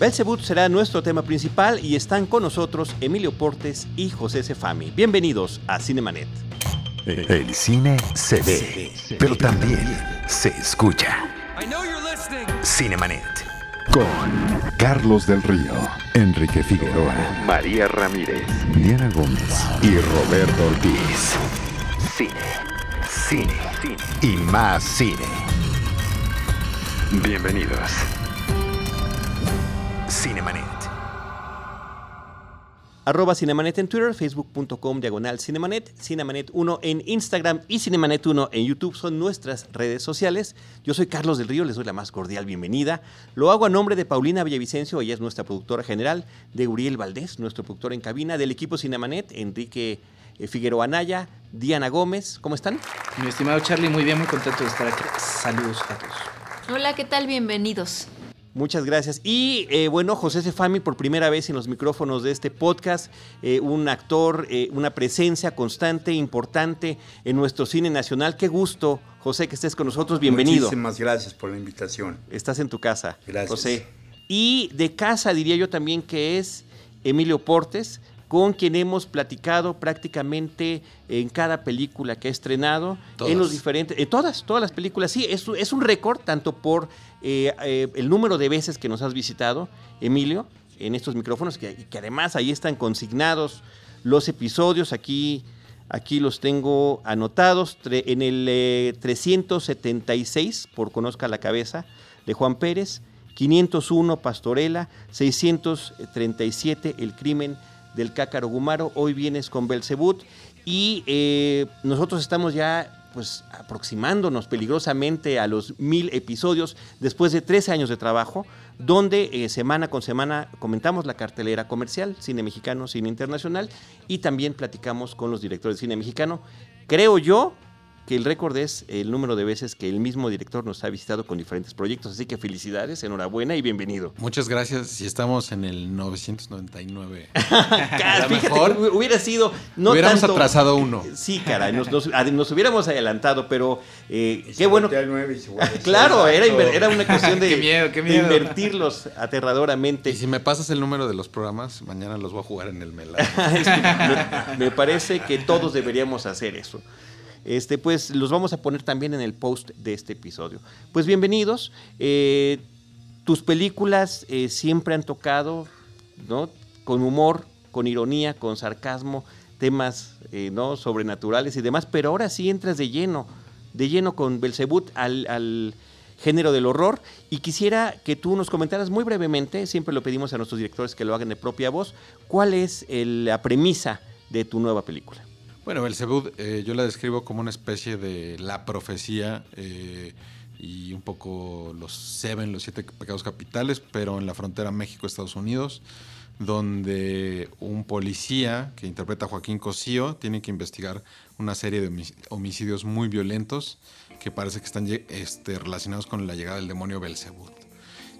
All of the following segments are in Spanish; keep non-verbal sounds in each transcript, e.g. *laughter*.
Belzebut será nuestro tema principal y están con nosotros Emilio Portes y José Cefami. Bienvenidos a Cinemanet. El cine se ve, pero también se escucha. Cinemanet. Con Carlos del Río, Enrique Figueroa, María Ramírez, Diana Gómez y Roberto Ortiz. Cine, cine, cine y más cine. Bienvenidos. Cinemanet. Arroba Cinemanet en Twitter, facebook.com diagonal Cinemanet, Cinemanet 1 en Instagram y Cinemanet 1 en YouTube son nuestras redes sociales. Yo soy Carlos del Río, les doy la más cordial bienvenida. Lo hago a nombre de Paulina Villavicencio, ella es nuestra productora general, de Uriel Valdés, nuestro productor en cabina, del equipo Cinemanet, Enrique eh, Figueroa Anaya, Diana Gómez. ¿Cómo están? Mi estimado Charlie, muy bien, muy contento de estar aquí. Saludos a todos. Hola, ¿qué tal? Bienvenidos. Muchas gracias. Y eh, bueno, José Cefami, por primera vez en los micrófonos de este podcast, eh, un actor, eh, una presencia constante, importante en nuestro cine nacional. Qué gusto, José, que estés con nosotros. Bienvenido. Muchísimas gracias por la invitación. Estás en tu casa, Gracias. José. Y de casa diría yo también que es Emilio Portes, con quien hemos platicado prácticamente en cada película que ha estrenado, Todas. en los diferentes, en todas, todas las películas. Sí, es, es un récord tanto por eh, eh, el número de veces que nos has visitado, Emilio, en estos micrófonos, que, que además ahí están consignados los episodios, aquí, aquí los tengo anotados, en el eh, 376, por Conozca la Cabeza, de Juan Pérez, 501 Pastorela, 637 El crimen del Cácaro Gumaro, hoy vienes con Belcebut y eh, nosotros estamos ya pues aproximándonos peligrosamente a los mil episodios después de 13 años de trabajo, donde eh, semana con semana comentamos la cartelera comercial, cine mexicano, cine internacional, y también platicamos con los directores de cine mexicano. Creo yo que el récord es el número de veces que el mismo director nos ha visitado con diferentes proyectos, así que felicidades, enhorabuena y bienvenido. Muchas gracias. Si estamos en el 999. Cara, *laughs* Fíjate mejor que hubiera sido no Hubiéramos tanto- atrasado uno. *laughs* Sí, caray, nos, nos- ad- nos hubiéramos adelantado, pero eh, Y se qué bueno. y *laughs* Claro, era, era una cuestión de, Qué miedo, qué de miedo. invertirlos aterradoramente. Y si me pasas el número de los programas, mañana los voy a jugar en el Melado. Me, me parece que todos deberíamos hacer eso. Este, pues los vamos a poner también en el post de este episodio. Pues bienvenidos. Eh, tus películas eh, siempre han tocado, ¿no? Con humor, con ironía, con sarcasmo, temas eh, ¿no? sobrenaturales y demás, pero ahora sí entras de lleno, de lleno con Belzebut al, género del horror. Y quisiera que tú nos comentaras muy brevemente, siempre lo pedimos a nuestros directores que lo hagan de propia voz, cuál es la premisa de tu nueva película. Bueno, Belzebud eh, yo la describo como una especie de la profecía eh, y un poco los Seven, los siete pecados capitales, pero en la frontera México-Estados Unidos, donde un policía que interpreta a Joaquín Cosío tiene que investigar una serie de homic- homicidios muy violentos que parece que están este, relacionados con la llegada del demonio Belzebud.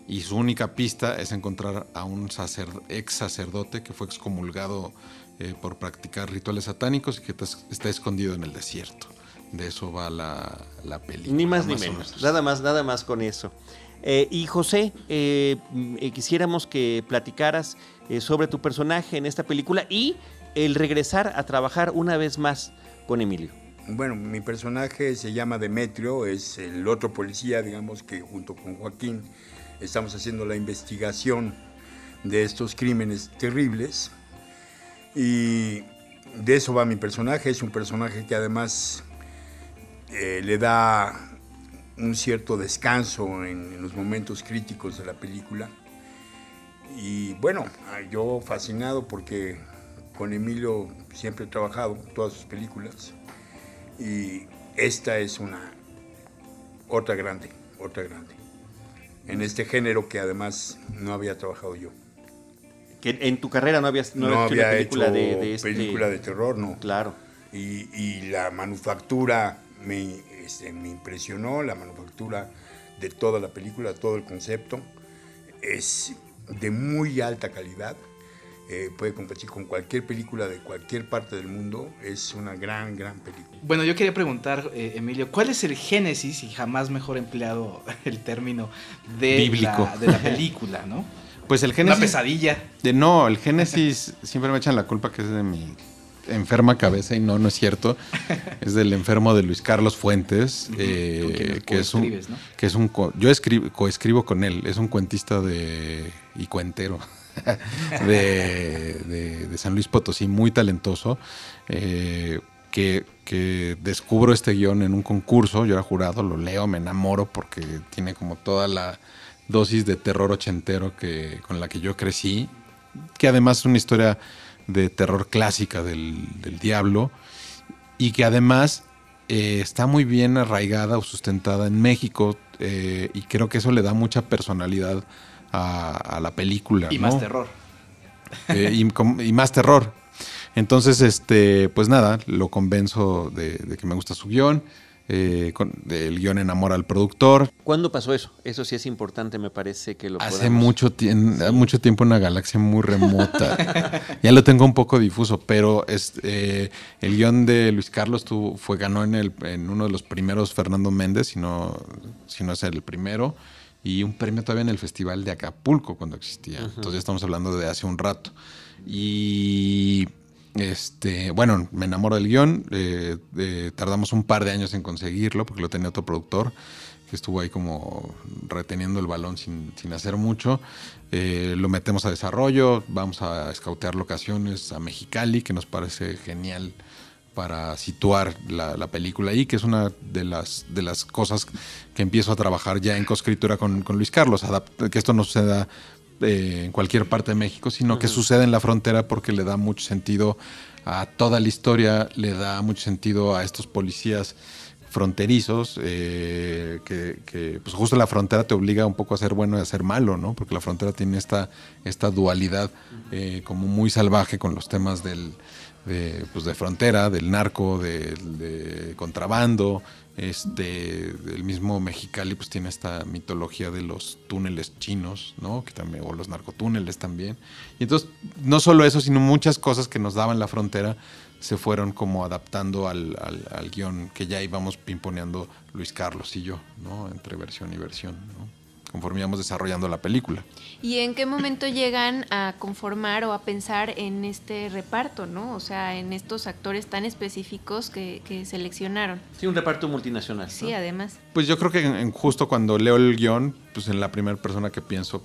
Y su única pista es encontrar a un sacer- ex sacerdote que fue excomulgado eh, por practicar rituales satánicos y que está escondido en el desierto. De eso va la, la película. Ni más ni o menos, nada más, nada más con eso. Eh, y José, eh, eh, quisiéramos que platicaras eh, sobre tu personaje en esta película y el regresar a trabajar una vez más con Emilio. Bueno, mi personaje se llama Demetrio, es el otro policía, digamos, que junto con Joaquín estamos haciendo la investigación de estos crímenes terribles. Y de eso va mi personaje, es un personaje que además eh, le da un cierto descanso en, en los momentos críticos de la película. Y bueno, yo fascinado porque con Emilio siempre he trabajado todas sus películas y esta es una otra grande, otra grande. En este género que además no había trabajado yo. Que en tu carrera no habías no No, habías hecho una había película hecho de, de este- película de terror, no. Claro. Y, y la manufactura me, este, me impresionó, la manufactura de toda la película, todo el concepto. Es de muy alta calidad. eh, puede competir con cualquier película de cualquier parte del mundo. Es una gran, gran película. Bueno, yo quería preguntar, eh, Emilio, ¿cuál es el génesis, y jamás mejor empleado *laughs* el término, de, Bíblico. La, de la película, ¿no? Pues el Génesis. Una pesadilla. De, no, el Génesis *laughs* siempre me echan la culpa que es de mi enferma cabeza y no, no es cierto. *laughs* Es del enfermo de Luis Carlos Fuentes, eh, que, es un, ¿no? que es un... Yo escribo, coescribo con él, es un cuentista de, y cuentero *laughs* de, de, San Luis Potosí, muy talentoso, eh, que, que, descubro este guion en un concurso, yo era jurado, lo leo, me enamoro porque tiene como toda la dosis de terror ochentero que, con la que yo crecí, que además es una historia de terror clásica del, diablo y que además eh, está muy bien arraigada o sustentada en México eh, y creo que eso le da mucha personalidad a, la película. Y más terror. Eh, y, más terror. Entonces, este, pues nada, lo convenzo de, de que me gusta su guion eh, con, el guion enamora al productor. ¿Cuándo pasó eso? Eso sí es importante, me parece que lo Hace mucho, mucho tiempo en una galaxia muy remota. *laughs* ya lo tengo un poco difuso, pero es, eh, el guion de Luis Carlos tu, fue, ganó en, el, en uno de los primeros Fernando Méndez, si no, si no es el primero, y un premio todavía en el Festival de Acapulco cuando existía. Entonces estamos hablando de hace un rato. Y este, bueno, me enamoro del guion. Eh, eh, tardamos un par de años en conseguirlo porque lo tenía otro productor que estuvo ahí como reteniendo el balón sin, hacer mucho. Eh, lo metemos a desarrollo, vamos a escautear locaciones a Mexicali, que nos parece genial para situar la, película ahí, que es una de las, de las cosas que empiezo a trabajar ya en coescritura con, con Luis Carlos, que esto no suceda eh, en cualquier parte de México, sino que sucede en la frontera porque le da mucho sentido a toda la historia, le da mucho sentido a estos policías fronterizos, eh, que, pues justo la frontera te obliga un poco a ser bueno y a ser malo, ¿no? Porque la frontera tiene esta, esta dualidad eh, como muy salvaje con los temas del, de, pues de frontera, del narco, de contrabando, este, el mismo Mexicali pues tiene esta mitología de los túneles chinos, ¿no? Que también, o los narcotúneles también. Y entonces, no solo eso, sino muchas cosas que nos daban la frontera se fueron como adaptando al, al, guion que ya íbamos pimponeando Luis Carlos y yo, ¿no? Entre versión y versión, ¿no? Conforme íbamos desarrollando la película. ¿Y en qué momento *laughs* llegan a conformar o a pensar en este reparto, no? O sea, en estos actores tan específicos que, seleccionaron. Sí, un reparto multinacional. Sí, además. Pues yo creo que justo cuando leo el guion, pues en la primera persona que pienso,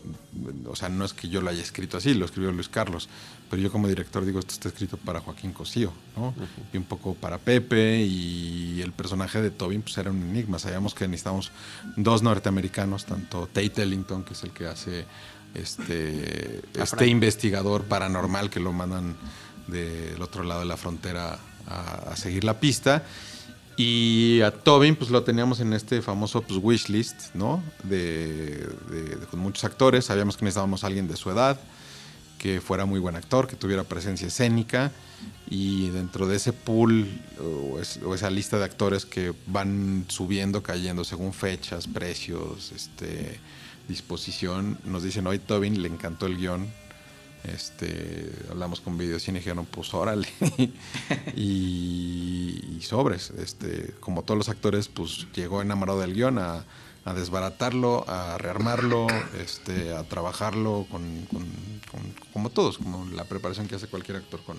o sea, no es que yo lo haya escrito así, lo escribió Luis Carlos, pero yo como director digo, esto está escrito para Joaquín Cosío, ¿no? Y un poco para Pepe y el personaje de Tobin pues era un enigma, sabíamos que necesitábamos dos norteamericanos, tanto Tate Ellington, que es el que hace este, este investigador paranormal que lo mandan del otro lado de la frontera a, seguir la pista, y a Tobin, pues lo teníamos en este famoso pues, wish list, ¿no? De, con muchos actores. Sabíamos que necesitábamos a alguien de su edad, que fuera muy buen actor, que tuviera presencia escénica y dentro de ese pool o, esa lista de actores que van subiendo, cayendo según fechas, precios, este, disposición, nos dicen, hoy Tobin le encantó el guion, este, hablamos con Videocine y dijeron, pues órale. *laughs* y, sobres, este, como todos los actores, pues llegó enamorado del guion a a desbaratarlo, a rearmarlo, este, a trabajarlo con, como todos, como la preparación que hace cualquier actor con,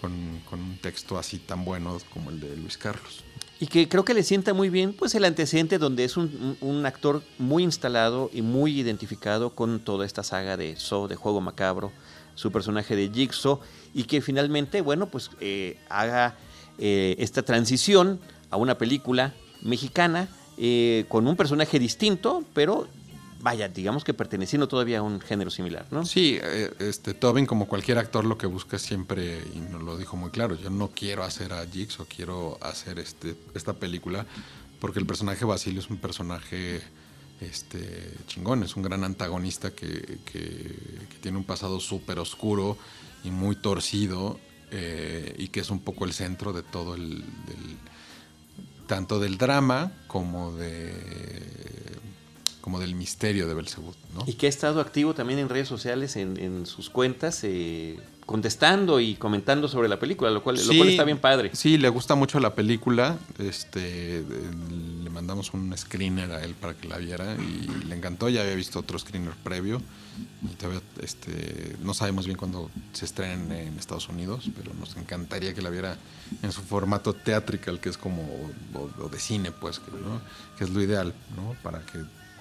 con, un texto así tan bueno como el de Luis Carlos. Y que creo que le sienta muy bien pues el antecedente donde es un, actor muy instalado y muy identificado con toda esta saga de So, de Juego Macabro, su personaje de Jigsaw, y que finalmente, bueno, pues eh, haga eh, esta transición a una película mexicana eh, con un personaje distinto, pero vaya, digamos que perteneciendo todavía a un género similar, ¿no? Sí, eh, este Tobin, como cualquier actor, lo que busca siempre, y nos lo dijo muy claro, yo no quiero hacer a Jigsaw, quiero hacer este, esta película, porque el personaje Basilio es un personaje este, chingón, es un gran antagonista que, tiene un pasado súper oscuro y muy torcido, eh, y que es un poco el centro de todo el tanto del drama como de como del misterio de Belzebú. ¿no? Y que ha estado activo también en redes sociales, en, sus cuentas, eh, contestando y comentando sobre la película, lo cual, lo cual está bien padre. Sí, le gusta mucho la película. Este, le mandamos un screener a él para que la viera y le encantó. Ya había visto otro screener previo y todavía este, no sabemos bien cuándo se estrena en Estados Unidos, pero nos encantaría que la viera en su formato teatrical, que es como, o, de cine, pues, que, ¿no? que es lo ideal, ¿no? Para que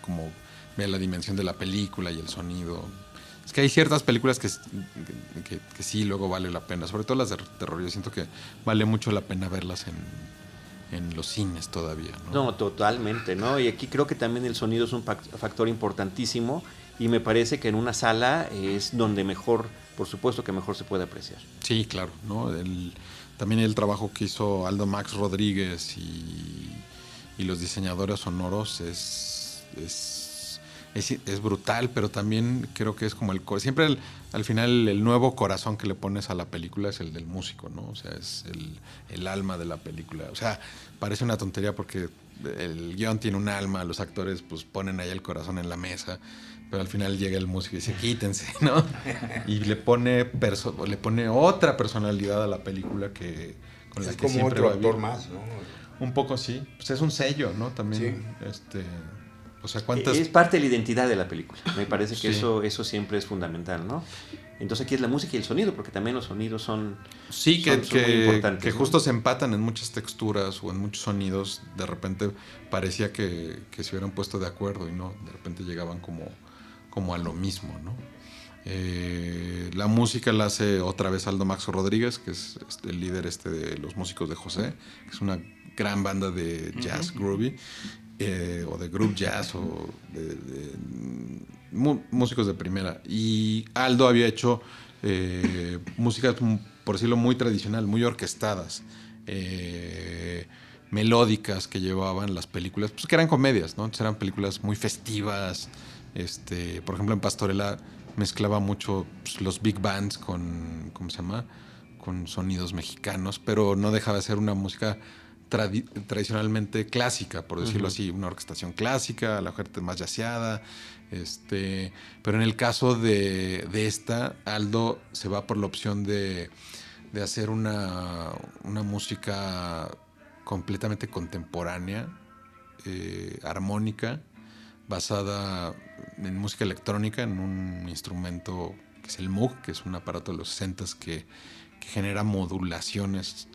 como vea la dimensión de la película y el sonido. Es que hay ciertas películas que, que, que sí luego vale la pena, sobre todo las de terror. Yo siento que vale mucho la pena verlas en, en los cines todavía. ¿no? no, totalmente, ¿no? Y aquí creo que también el sonido es un factor importantísimo y me parece que en una sala es donde mejor, por supuesto que mejor se puede apreciar. Sí, claro, ¿no? El, también el trabajo que hizo Aldo Max Rodríguez y, y los diseñadores sonoros es, es es, brutal, pero también creo que es como el... Siempre al final el nuevo corazón que le pones a la película es el del músico, ¿no? O sea, es el, alma de la película. O sea, parece una tontería porque el guion tiene un alma, los actores pues ponen ahí el corazón en la mesa, pero al final llega el músico y dice, quítense, *laughs* ¿no? Y le pone, le pone otra personalidad a la película que con la es que como siempre otro actor más, ¿no? Un poco sí, pues es un sello, ¿no? También, este es parte de la identidad de la película. Me parece que eso, eso siempre es fundamental, ¿no? Entonces aquí es la música y el sonido, porque también los sonidos son, sí, que, muy importantes. Que justo se empatan en muchas texturas o en muchos sonidos. De repente parecía que, se hubieran puesto de acuerdo y no, de repente llegaban como, como a lo mismo, ¿no? Eh, la música la hace otra vez Aldo Maxo Rodríguez, que es este, el líder este de los músicos de José, que es una gran banda de jazz groovy. Eh, o de group jazz o de, músicos de primera. Y Aldo había hecho eh, músicas, por decirlo, muy tradicional, muy orquestadas, eh, melódicas que llevaban las películas, pues que eran comedias, ¿no? eran películas muy festivas. Este, por ejemplo, en Pastorela mezclaba mucho pues, los big bands con, ¿cómo se llama? Con sonidos mexicanos, pero no dejaba de ser una música tradicionalmente clásica, por decirlo así, una orquestación clásica, la gente más yaceada. Este, pero en el caso de, esta, Aldo se va por la opción de, hacer una, música completamente contemporánea, eh, armónica, basada en música electrónica, en un instrumento que es el Moog, que es un aparato de los 60 que, que genera modulaciones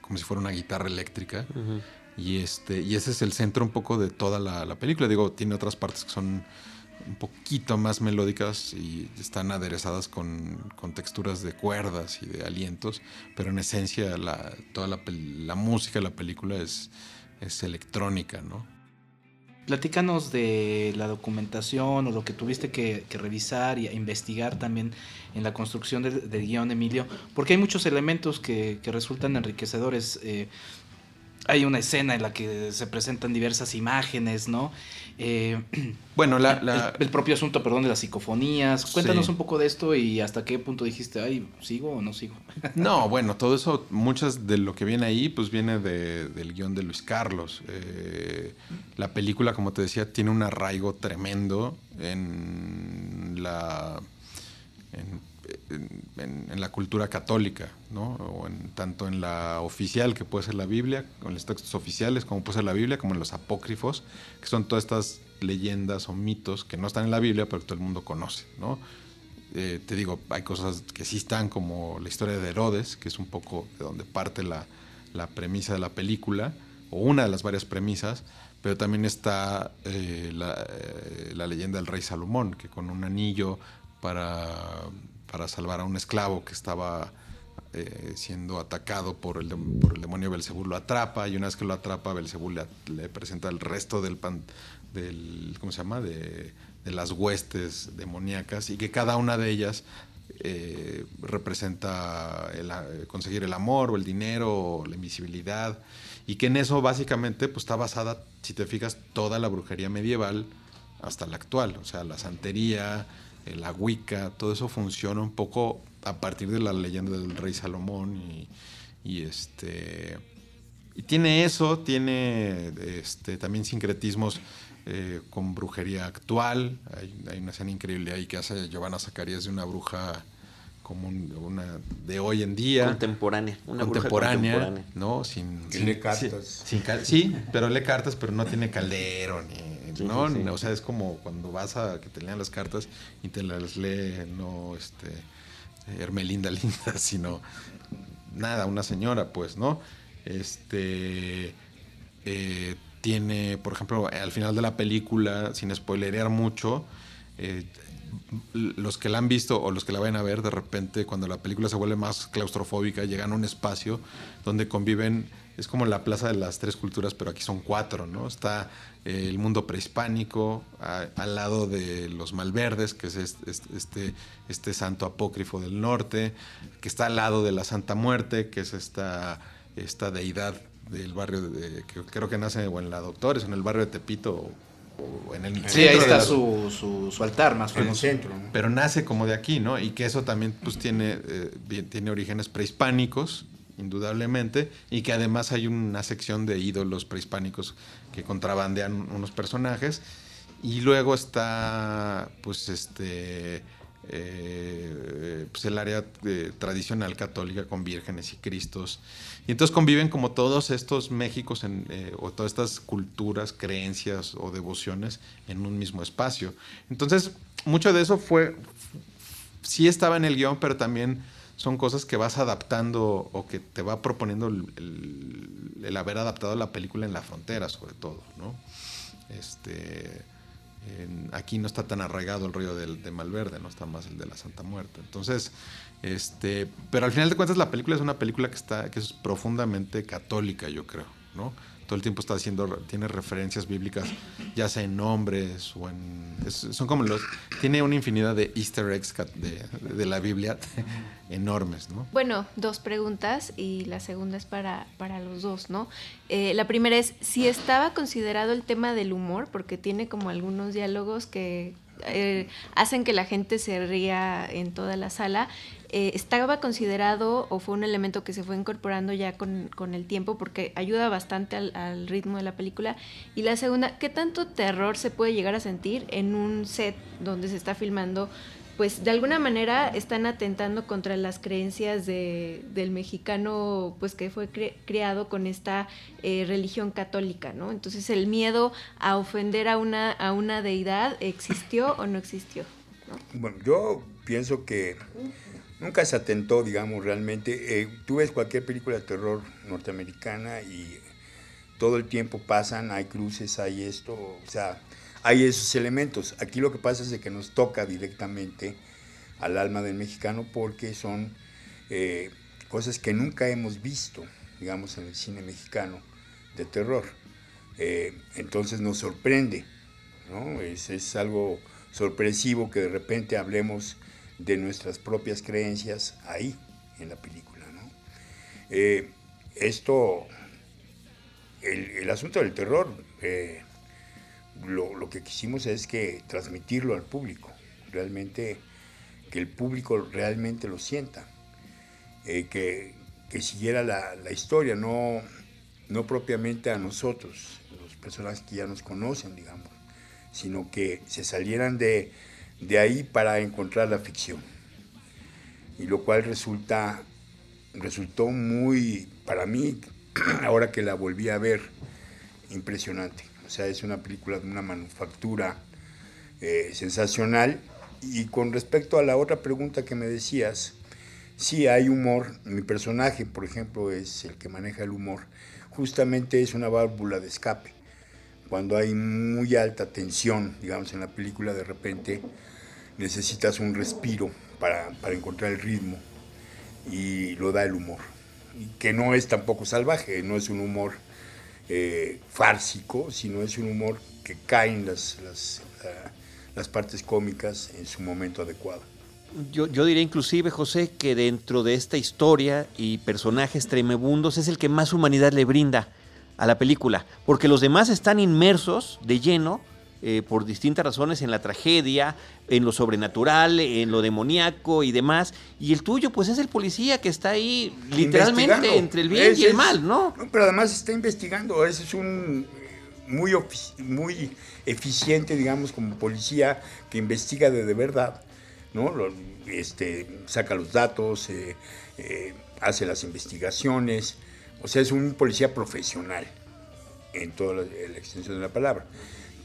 como si fuera una guitarra eléctrica. Y, este, y ese es el centro un poco de toda la, película. Digo, tiene otras partes que son un poquito más melódicas y están aderezadas con, texturas de cuerdas y de alientos, pero en esencia la, toda la, la música de la película es, es electrónica, ¿no? Platícanos de la documentación o lo que tuviste que, revisar y investigar también en la construcción del, guion, Emilio, porque hay muchos elementos que, resultan enriquecedores. Eh, hay una escena en la que se presentan diversas imágenes, ¿no? Eh, *clears throat* bueno, la, El, propio asunto, perdón, de las psicofonías. Cuéntanos un poco de esto y hasta qué punto dijiste, ay, ¿sigo o no sigo? *laughs* no, bueno, todo eso, muchas de lo que viene ahí, pues viene del guion de Luis Carlos. Eh, la película, como te decía, tiene un arraigo tremendo en la... En en, la cultura católica, ¿no? O en, tanto en la oficial, que puede ser la Biblia, en los textos oficiales, como puede ser la Biblia, como en los apócrifos, que son todas estas leyendas o mitos que no están en la Biblia, pero que todo el mundo conoce, ¿no? Eh, te digo, hay cosas que sí están, como la historia de Herodes, que es un poco de donde parte la, premisa de la película, o una de las varias premisas, pero también está eh, la, eh, la, leyenda del rey Salomón, que con un anillo para para salvar a un esclavo que estaba eh, siendo atacado por el, por el demonio Belcebú, lo atrapa y una vez que lo atrapa, Belcebú le, presenta el resto del, pan, del ¿cómo se llama? De, las huestes demoníacas y que cada una de ellas eh, representa conseguir el amor o el dinero o la invisibilidad y que en eso básicamente pues está basada, si te fijas, toda la brujería medieval hasta la actual, o sea, la santería, la Wicca, todo eso funciona un poco a partir de la leyenda del rey Salomón y, este y tiene eso, tiene este, también sincretismos eh, con brujería actual. Hay, una escena increíble ahí que hace Giovanna Zacarías de una bruja como una de hoy en día. Contemporánea. Una contemporánea, ¿no? Sin, lee cartas. sí, pero lee cartas, pero no tiene caldero, ni, ¿no? O sea, es como cuando vas a que te lean las cartas y te las lee, no, este, Hermelinda Linda, *laughs* sino nada, una señora, pues, ¿no? Este, eh, tiene, por ejemplo, al final de la película, sin spoilerear mucho, eh, los que la han visto o los que la vayan a ver, de repente, cuando la película se vuelve más claustrofóbica, llegan a un espacio donde conviven, es como la plaza de las tres culturas, pero aquí son cuatro, ¿no? Está eh, el mundo prehispánico, al lado de los malverdes, que es este, este, santo apócrifo del norte, que está al lado de la Santa Muerte, que es esta, esta deidad del barrio, de, que creo que nace o en la Doctores, en el barrio de Tepito, en el sí, ahí está su, su, altar más en el centro. Pero nace como de aquí, ¿no? Y que eso también pues tiene, eh, tiene orígenes prehispánicos, indudablemente, y que además hay una sección de ídolos prehispánicos que contrabandean unos personajes. Y luego está, pues, este, eh, pues el área eh, tradicional católica con vírgenes y cristos y entonces conviven como todos estos Méxicos eh, o todas estas culturas, creencias o devociones en un mismo espacio. Entonces, mucho de eso fue, sí estaba en el guion, pero también son cosas que vas adaptando o que te va proponiendo el, haber adaptado la película en la frontera, sobre todo, ¿no? Este, aquí no está tan arraigado el río de Malverde, no está más el de la Santa Muerte. Entonces, este, pero al final de cuentas la película es una película que está que es profundamente católica, yo creo, ¿no? Todo el tiempo está haciendo tiene referencias bíblicas, ya sea en nombres o en son como los tiene una infinidad de Easter eggs de, la Biblia *laughs* enormes, ¿no? Bueno, dos preguntas y la segunda es para, para los dos, ¿no? Eh, la primera es si estaba considerado el tema del humor, porque tiene como algunos diálogos que eh, hacen que la gente se ría en toda la sala. Eh, ¿Estaba considerado o fue un elemento que se fue incorporando ya con, el tiempo porque ayuda bastante al, ritmo de la película? Y la segunda, ¿qué tanto terror se puede llegar a sentir en un set donde se está filmando pues de alguna manera están atentando contra las creencias de, del mexicano, pues que fue criado con esta eh, religión católica, ¿no? Entonces el miedo a ofender a una, a una deidad existió o no existió. Bueno, yo pienso que nunca se atentó, digamos, realmente. Eh, tú ves cualquier película de terror norteamericana y todo el tiempo pasan, hay cruces, hay esto, o sea, hay esos elementos. Aquí lo que pasa es de que nos toca directamente al alma del mexicano porque son eh, cosas que nunca hemos visto, digamos, en el cine mexicano de terror. Eh, entonces nos sorprende, ¿no? Es, algo sorpresivo que de repente hablemos de nuestras propias creencias ahí, en la película, ¿no? Eh, esto, el, asunto del terror, lo, que quisimos es que transmitirlo al público, realmente que el público realmente lo sienta, eh, que, siguiera la, historia, no, no propiamente a nosotros, los personas que ya nos conocen, digamos, sino que se salieran de, de ahí para encontrar la ficción. Y lo cual resulta, resultó muy, para mí, *clears throat* ahora que la volví a ver, impresionante. O sea, es una película de una manufactura eh, sensacional. Y con respecto a la otra pregunta que me decías, sí hay humor. Mi personaje, por ejemplo, es el que maneja el humor. Justamente es una válvula de escape. Cuando hay muy alta tensión, digamos, en la película, de repente necesitas un respiro para, para encontrar el ritmo y lo da el humor. Que no es tampoco salvaje, no es un humor eh, sino es un humor que cae en las, las, eh, las partes cómicas en su momento adecuado. Yo, yo, diría inclusive, José, que dentro de esta historia y personajes tremebundos es el que más humanidad le brinda a la película, porque los demás están inmersos de lleno eh, por distintas razones en la tragedia, en lo sobrenatural, en lo demoníaco y demás. Y el tuyo, pues es el policía que está ahí literalmente entre el bien y el mal, ¿no? Pero además está investigando, ese es un muy, muy eficiente, digamos, como policía que investiga de, de verdad. ¿no? este, saca los datos, eh, eh, hace las investigaciones, o sea, es un policía profesional en toda la, extensión de la palabra,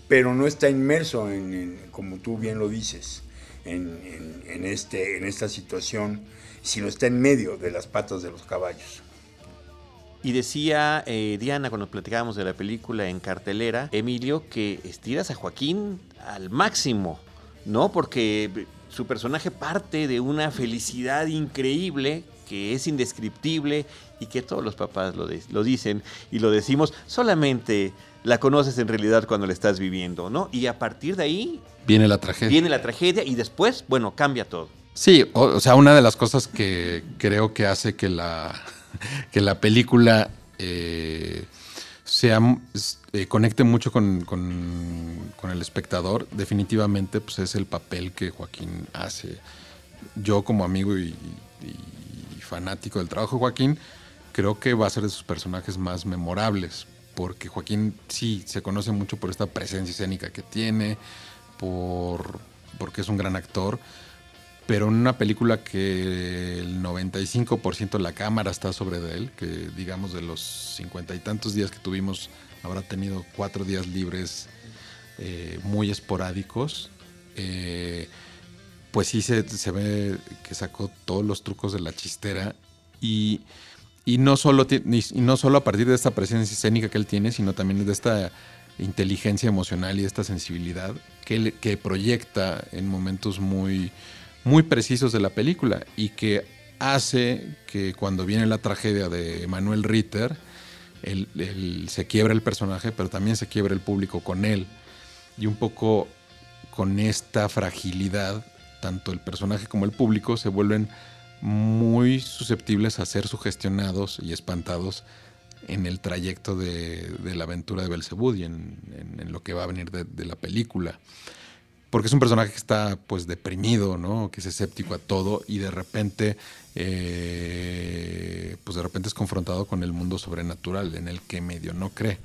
pero no está inmerso en, como tú bien lo dices, en, este, en esta situación, sino está en medio de las patas de los caballos. Y decía eh, Diana cuando platicábamos de la película en cartelera, Emilio, que estiras a Joaquín al máximo, ¿no? Porque su personaje parte de una felicidad increíble que es indescriptible y que todos los papás lo dicen y lo decimos, solamente la conoces en realidad cuando la estás viviendo, ¿no? Y a partir de ahí... Viene la tragedia. Viene la tragedia y después, bueno, cambia todo. Sí, o, sea, una de las cosas que creo que hace que la, *laughs* que la película eh, sea, eh, conecte mucho con, el espectador, definitivamente pues es el papel que Joaquín hace. Yo como amigo y, fanático del trabajo de Joaquín, creo que va a ser de sus personajes más memorables, porque Joaquín sí se conoce mucho por esta presencia escénica que tiene, por, porque es un gran actor, pero en una película que el 95% de la cámara está sobre de él, que digamos de los cincuenta y tantos días que tuvimos, habrá tenido cuatro días libres eh, muy esporádicos, eh, pues sí se, ve que sacó todos los trucos de la chistera y, no solo, y no solo a partir de esta presencia escénica que él tiene, sino también de esta inteligencia emocional y esta sensibilidad que, que proyecta en momentos muy muy precisos de la película y que hace que cuando viene la tragedia de Manuel Ritter, se quiebra el personaje, pero también se quiebra el público con él. Y un poco con esta fragilidad, tanto el personaje como el público se vuelven muy susceptibles a ser sugestionados y espantados en el trayecto de, la aventura de Belzebud y en, lo que va a venir de la película porque es un personaje que está pues deprimido, ¿no? Que es escéptico a todo y de repente, eh, pues de repente es confrontado con el mundo sobrenatural en el que medio no cree.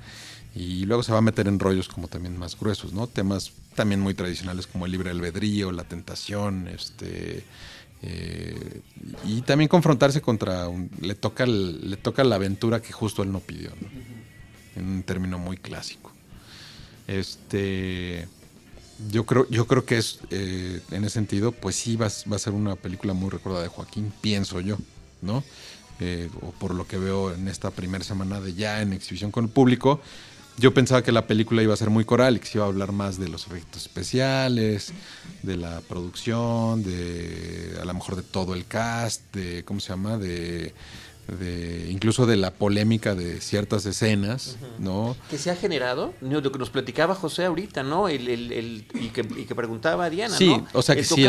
Y luego se va a meter en rollos como también más gruesos, ¿no? Temas también muy tradicionales como el libre albedrío, la tentación, este... Eh, y también confrontarse contra un, le toca le toca la aventura que justo él no pidió ¿no? en un término muy clásico este yo creo, yo creo que es, eh, en ese sentido, pues sí va, va, a ser una película muy recordada de Joaquín, pienso yo, ¿no? Eh, o por lo que veo en esta primera semana de ya en exhibición con el público, yo pensaba que la película iba a ser muy coral y que se iba a hablar más de los efectos especiales, de la producción, de a lo mejor de todo el cast, de, ¿cómo se llama? De incluso de la polémica de ciertas escenas, ¿no? Que se ha generado, lo que nos platicaba José ahorita, ¿no? El, el, y, que, preguntaba a Diana, sí, o sea que si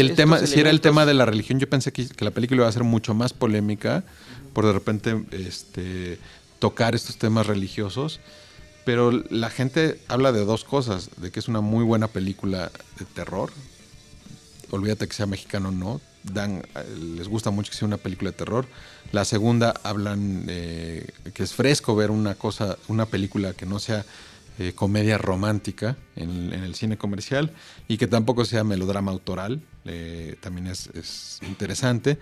el, tema, si era el tema de la religión, yo pensé que, la película iba a ser mucho más polémica por de repente este, tocar estos temas religiosos. Pero la gente habla de dos cosas, de que es una muy buena película de terror. Olvídate que sea mexicano o no, dan, les gusta mucho que sea una película de terror. La segunda hablan eh, que es fresco ver una cosa, una película que no sea eh, comedia romántica en, el cine comercial y que tampoco sea melodrama autoral. Eh, también es, interesante.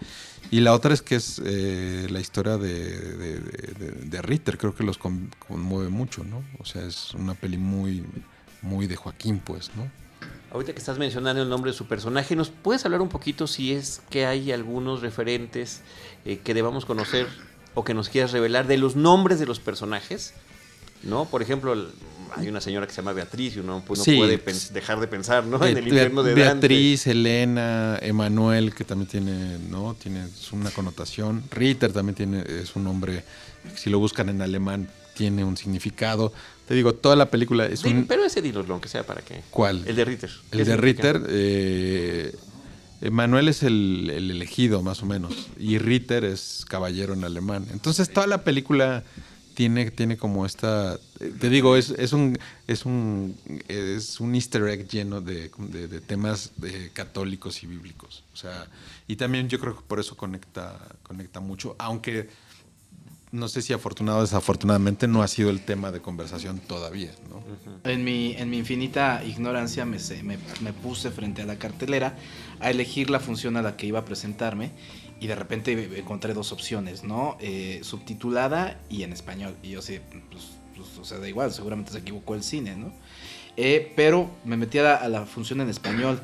Y la otra es que es la historia de, de, Ritter. Creo que los conmueve mucho, ¿no? O sea, es una peli muy, muy de Joaquín, pues, ¿no? Ahorita que estás mencionando el nombre de su personaje, ¿nos puedes hablar un poquito si es que hay algunos referentes eh, que debamos conocer o que nos quieras revelar de los nombres de los personajes? ¿No? Por ejemplo, hay una señora que se llama Beatriz y uno pues, no puede dejar de pensar, ¿no? En el infierno de Beatriz, Elena, Emanuel, que también tiene, ¿no? Tiene una connotación. Ritter también tiene, es un nombre, si lo buscan en alemán, tiene un significado. Te digo, toda la película es un... Pero ese lo que sea para qué. ¿Cuál? El de Ritter. El de Ritter, eh, Manuel es el, elegido, más o menos. Y Ritter es caballero en alemán. Entonces, toda la película tiene, tiene como esta. Te digo, es, es, un, es, un, es un easter egg lleno de, temas católicos y bíblicos. O sea, y también yo creo que por eso conecta, conecta mucho. Aunque no sé si afortunado o desafortunadamente no ha sido el tema de conversación todavía. ¿no? en, mi, en mi infinita ignorancia me, me, me, puse frente a la cartelera a elegir la función a la que iba a presentarme y de repente encontré dos opciones, ¿no? Eh, subtitulada y en español. Y yo sí, pues, pues, o sea, da igual, seguramente se equivocó el cine, ¿no? Eh, pero me metí a la, la, función en español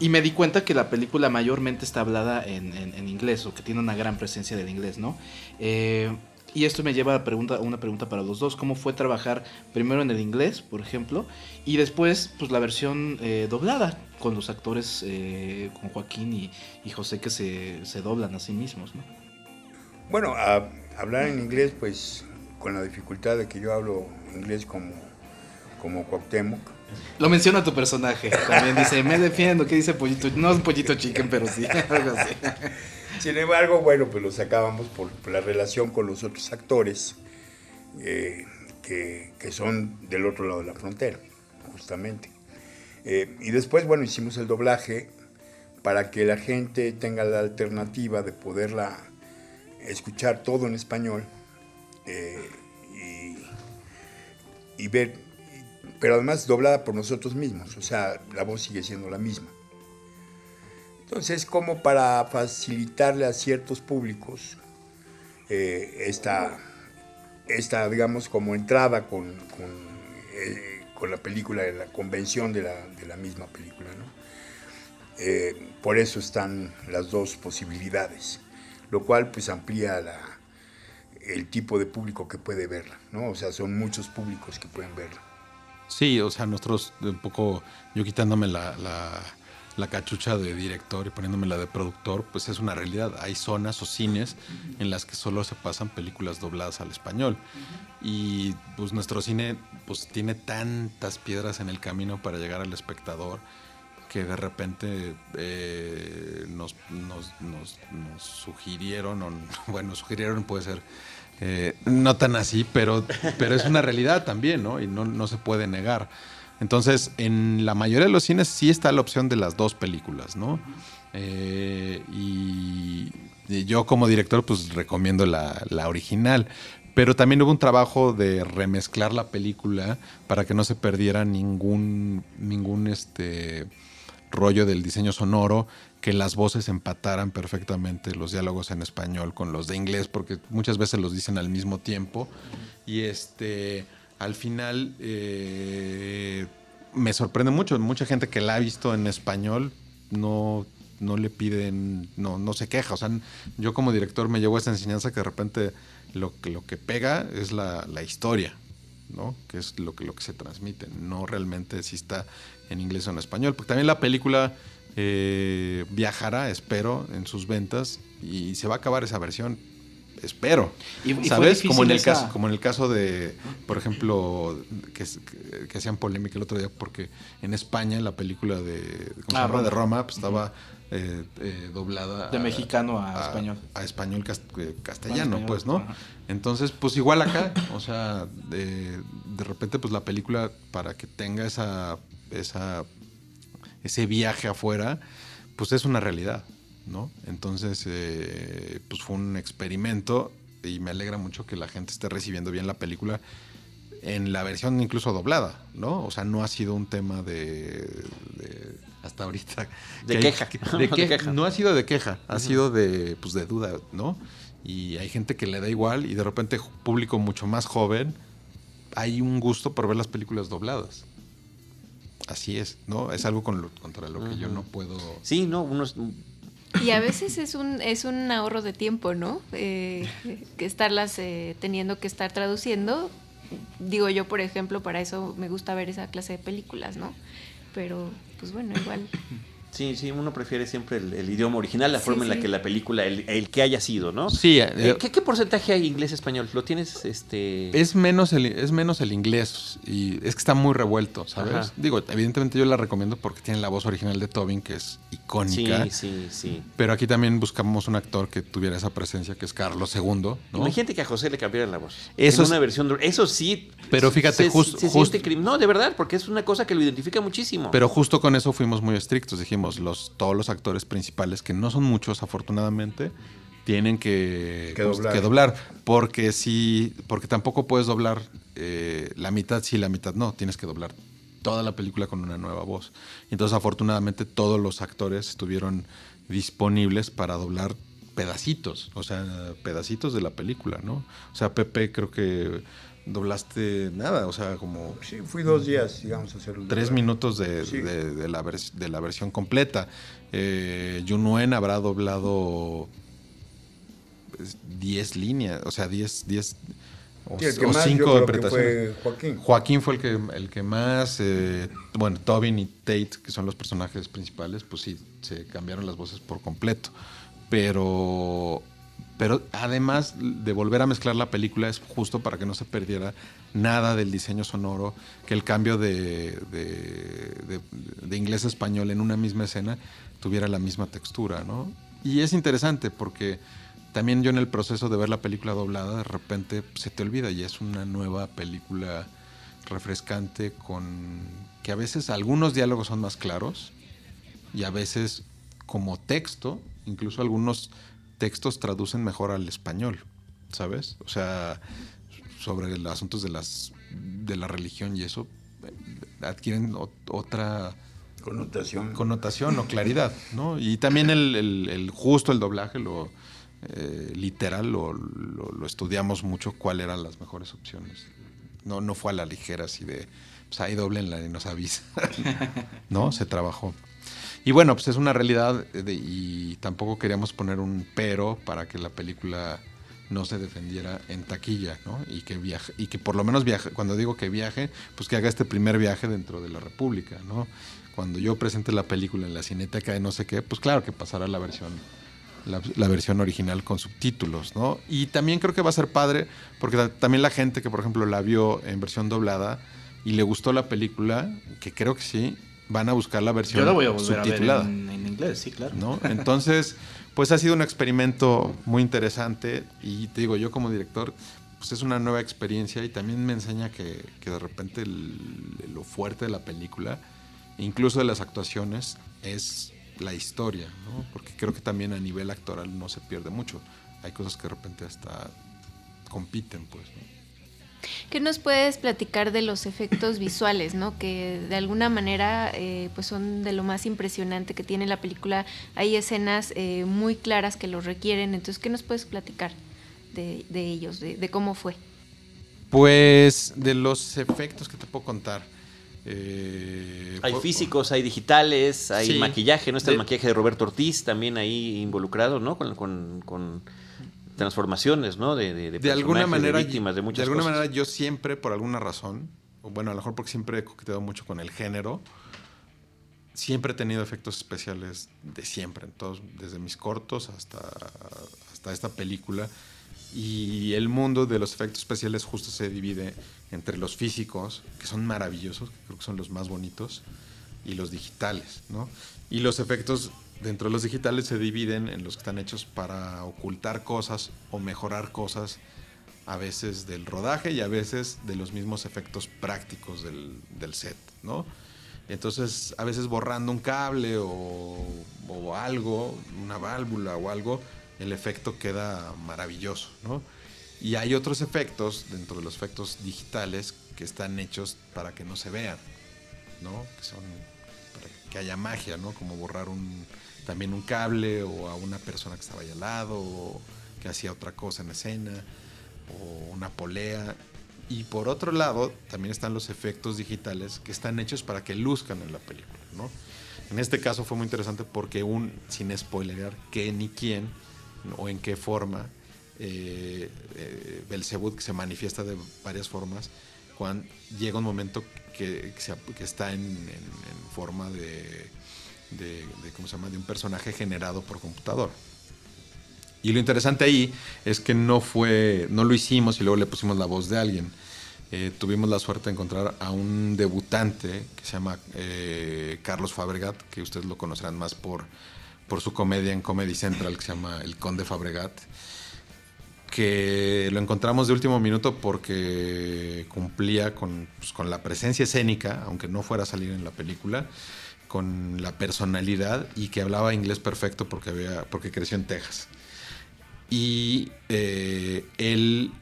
y me di cuenta que la película mayormente está hablada en, en, inglés o que tiene una gran presencia del inglés, ¿no? Eh, y esto me lleva a pregunta, una pregunta para los dos. ¿Cómo fue trabajar primero en el inglés, por ejemplo, y después pues la versión eh, doblada con los actores, eh, con Joaquín y, y, José que se, se, doblan a sí mismos? ¿no? Bueno, a hablar en inglés, pues con la dificultad de que yo hablo inglés como, como Cuauhtémoc. Lo menciona tu personaje. También dice, me defiendo. ¿Qué dice Pollito? No es Pollito Chicken, pero sí, *laughs* algo así. Sin embargo, bueno, pues lo sacábamos por, por la relación con los otros actores eh, que, que, son del otro lado de la frontera, justamente. Eh, y después, bueno, hicimos el doblaje para que la gente tenga la alternativa de poderla escuchar todo en español eh, y, ver, pero además doblada por nosotros mismos, o sea, la voz sigue siendo la misma. Entonces, como para facilitarle a ciertos públicos eh, esta, esta, digamos, como entrada con, con, la película, la convención de la, de la misma película. ¿no? Eh, por eso están las dos posibilidades, lo cual pues amplía la, el tipo de público que puede verla, ¿no? O sea, son muchos públicos que pueden verla. Sí, o sea, nosotros un poco, yo quitándome la, la la cachucha de director y poniéndome la de productor, pues es una realidad. Hay zonas o cines en las que solo se pasan películas dobladas al español. Y pues nuestro cine pues tiene tantas piedras en el camino para llegar al espectador que de repente eh, nos, nos, nos, nos, sugirieron, o, *laughs* bueno, sugirieron puede ser, eh, no tan así, pero, pero es una realidad también, ¿no? Y no, no se puede negar. Entonces, en la mayoría de los cines sí está la opción de las dos películas, ¿no? Eh, y, yo como director, pues recomiendo la, la, original. Pero también hubo un trabajo de remezclar la película para que no se perdiera ningún, ningún este, rollo del diseño sonoro, que las voces empataran perfectamente los diálogos en español con los de inglés, porque muchas veces los dicen al mismo tiempo. Y este al final eh, me sorprende mucho. Mucha gente que la ha visto en español no, no le piden, no, no se queja. O sea, yo como director me llevo esta enseñanza que de repente lo, lo que pega es la, la historia, ¿no? Que es lo que, lo que se transmite, no realmente si está en inglés o en español. Porque también la película eh, viajará, espero, en sus ventas y se va a acabar esa versión espero. ¿Y, ¿Sabes? como en el esa... caso, como en el caso de, por ejemplo, que, que, hacían polémica el otro día porque en España la película de, ¿cómo ah, se llama? de Roma pues, estaba eh, eh, doblada de mexicano a, a español. A español cast, eh, castellano, español, pues, ¿no? Entonces, pues igual acá, o sea, de, de repente pues la película para que tenga esa esa ese viaje afuera, pues es una realidad. ¿No? Entonces, eh, pues fue un experimento y me alegra mucho que la gente esté recibiendo bien la película en la versión incluso doblada, ¿no? O sea, no ha sido un tema de, de hasta ahorita de *laughs* queja. *laughs* de, que, de, queja. No ha sido de queja, ha uh -huh. sido de pues de duda, ¿no? Y hay gente que le da igual y de repente público mucho más joven hay un gusto por ver las películas dobladas. Así es, ¿no? Es algo con lo, contra lo uh -huh. que yo no puedo. Sí, no, unos y a veces es un, es un ahorro de tiempo, ¿no? Eh, que estarlas eh, teniendo que estar traduciendo. Digo yo, por ejemplo, para eso me gusta ver esa clase de películas, ¿no? Pero, pues bueno, igual. Sí, sí, uno prefiere siempre el, el idioma original, la sí, forma sí. en la que la película, el, el, que haya sido, ¿no? Sí. Eh, ¿qué, ¿qué, porcentaje hay inglés-español? ¿Lo tienes? este Es menos el, es menos el inglés y es que está muy revuelto, ¿sabes? Ajá. Digo, evidentemente yo la recomiendo porque tiene la voz original de Tobin, que es icónica. Sí, sí, sí. Pero aquí también buscamos un actor que tuviera esa presencia, que es Carlos II, ¿no? Imagínate que a José le cambiara la voz. Eso en una versión... Eso sí... Pero fíjate, justo... Just, no, de verdad, porque es una cosa que lo identifica muchísimo. Pero justo con eso fuimos muy estrictos. Dijimos, los, todos los actores principales, que no son muchos afortunadamente, tienen que, pues, doblar. Porque si, porque tampoco puedes doblar eh, la mitad sí, la mitad no. Tienes que doblar toda la película con una nueva voz. Entonces, afortunadamente, todos los actores estuvieron disponibles para doblar pedacitos, o sea, pedacitos de la película, ¿no? O sea, Pepe creo que doblaste nada, o sea, como... Sí, fui dos días, digamos, a hacerlo. Tres minutos de, de, la de, la versión completa. Eh, Junuen habrá doblado 10 pues, líneas, o sea, 10... 10 o, cinco interpretaciones. Joaquín. Joaquín fue el que, el que más. Eh, bueno, Tobin y Tate, que son los personajes principales, pues sí, se cambiaron las voces por completo. Pero pero además de volver a mezclar la película es justo para que no se perdiera nada del diseño sonoro, que el cambio de, de, inglés a español en una misma escena tuviera la misma textura, ¿no? Y es interesante porque también yo en el proceso de ver la película doblada, de repente se te olvida y es una nueva película refrescante con que a veces algunos diálogos son más claros y a veces como texto, incluso algunos textos traducen mejor al español, ¿sabes? O sea, sobre los asuntos de las de la religión y eso eh, adquieren otra connotación connotación o claridad, ¿no? Y también el, justo el doblaje lo eh, literal lo, estudiamos mucho cuál eran las mejores opciones. No, no fue a la ligera así de pues ahí doblenla y nos avisa. *laughs* no, se trabajó. Y bueno, pues es una realidad y tampoco queríamos poner un pero para que la película no se defendiera en taquilla, ¿no? Y que viaje, y que por lo menos viaje, cuando digo que viaje, pues que haga este primer viaje dentro de la República, ¿no? Cuando yo presente la película en la cineteca de no sé qué, pues claro que pasará la versión la, versión original con subtítulos, ¿no? Y también creo que va a ser padre, porque también la gente que, por ejemplo, la vio en versión doblada y le gustó la película, que creo que sí, van a buscar la versión Yo la voy a volver subtitulada. A ver en, inglés, sí, claro. ¿no? Entonces, pues ha sido un experimento muy interesante y te digo, yo como director, pues es una nueva experiencia y también me enseña que, que de repente lo fuerte de la película, incluso de las actuaciones, es la historia, ¿no? Porque creo que también a nivel actoral no se pierde mucho. Hay cosas que de repente hasta compiten, pues, ¿no? ¿Qué nos puedes platicar de los efectos visuales, ¿no? que de alguna manera eh, pues son de lo más impresionante que tiene la película? Hay escenas eh, muy claras que lo requieren, entonces, ¿qué nos puedes platicar de, ellos, de, cómo fue? Pues de los efectos que te puedo contar. Eh, hay físicos, hay digitales, hay maquillaje, ¿no? Está el maquillaje de Roberto Ortiz también ahí involucrado, ¿no? con transformaciones, ¿no? De, de, de, alguna manera, víctimas, de muchas De alguna manera yo siempre, por alguna razón, o bueno, a lo mejor porque siempre he coqueteado mucho con el género, siempre he tenido efectos especiales de siempre, todos, desde mis cortos hasta, hasta esta película. Y el mundo de los efectos especiales justo se divide entre los físicos, que son maravillosos, que creo que son los más bonitos, y los digitales, ¿no? Y los efectos dentro de los digitales se dividen en los que están hechos para ocultar cosas o mejorar cosas, a veces del rodaje y a veces de los mismos efectos prácticos del, set, ¿no? Entonces, a veces borrando un cable o, algo, una válvula o algo, el efecto queda maravilloso, ¿no? Y hay otros efectos dentro de los efectos digitales que están hechos para que no se vean, ¿no? Que son para que haya magia, ¿no? Como borrar un, también un cable o a una persona que estaba ahí al lado o que hacía otra cosa en escena o una polea. Y por otro lado, también están los efectos digitales que están hechos para que luzcan en la película, ¿no? En este caso fue muy interesante porque un, sin spoilerar qué ni quién o en qué forma, eh, eh, que se manifiesta de varias formas, cuando llega un momento que, que, está en forma de de, ¿cómo se llama? de un personaje generado por computador. Y lo interesante ahí es que no fue, no lo hicimos y luego le pusimos la voz de alguien. Eh, tuvimos la suerte de encontrar a un debutante que se llama eh, Carlos Fabregat, que ustedes lo conocerán más por, por su comedia en Comedy Central que se llama El Conde Fabregat, que lo encontramos de último minuto porque cumplía con, pues, con la presencia escénica, aunque no fuera a salir en la película con la personalidad y que hablaba inglés perfecto porque, había, porque creció en Texas. Y eh, él,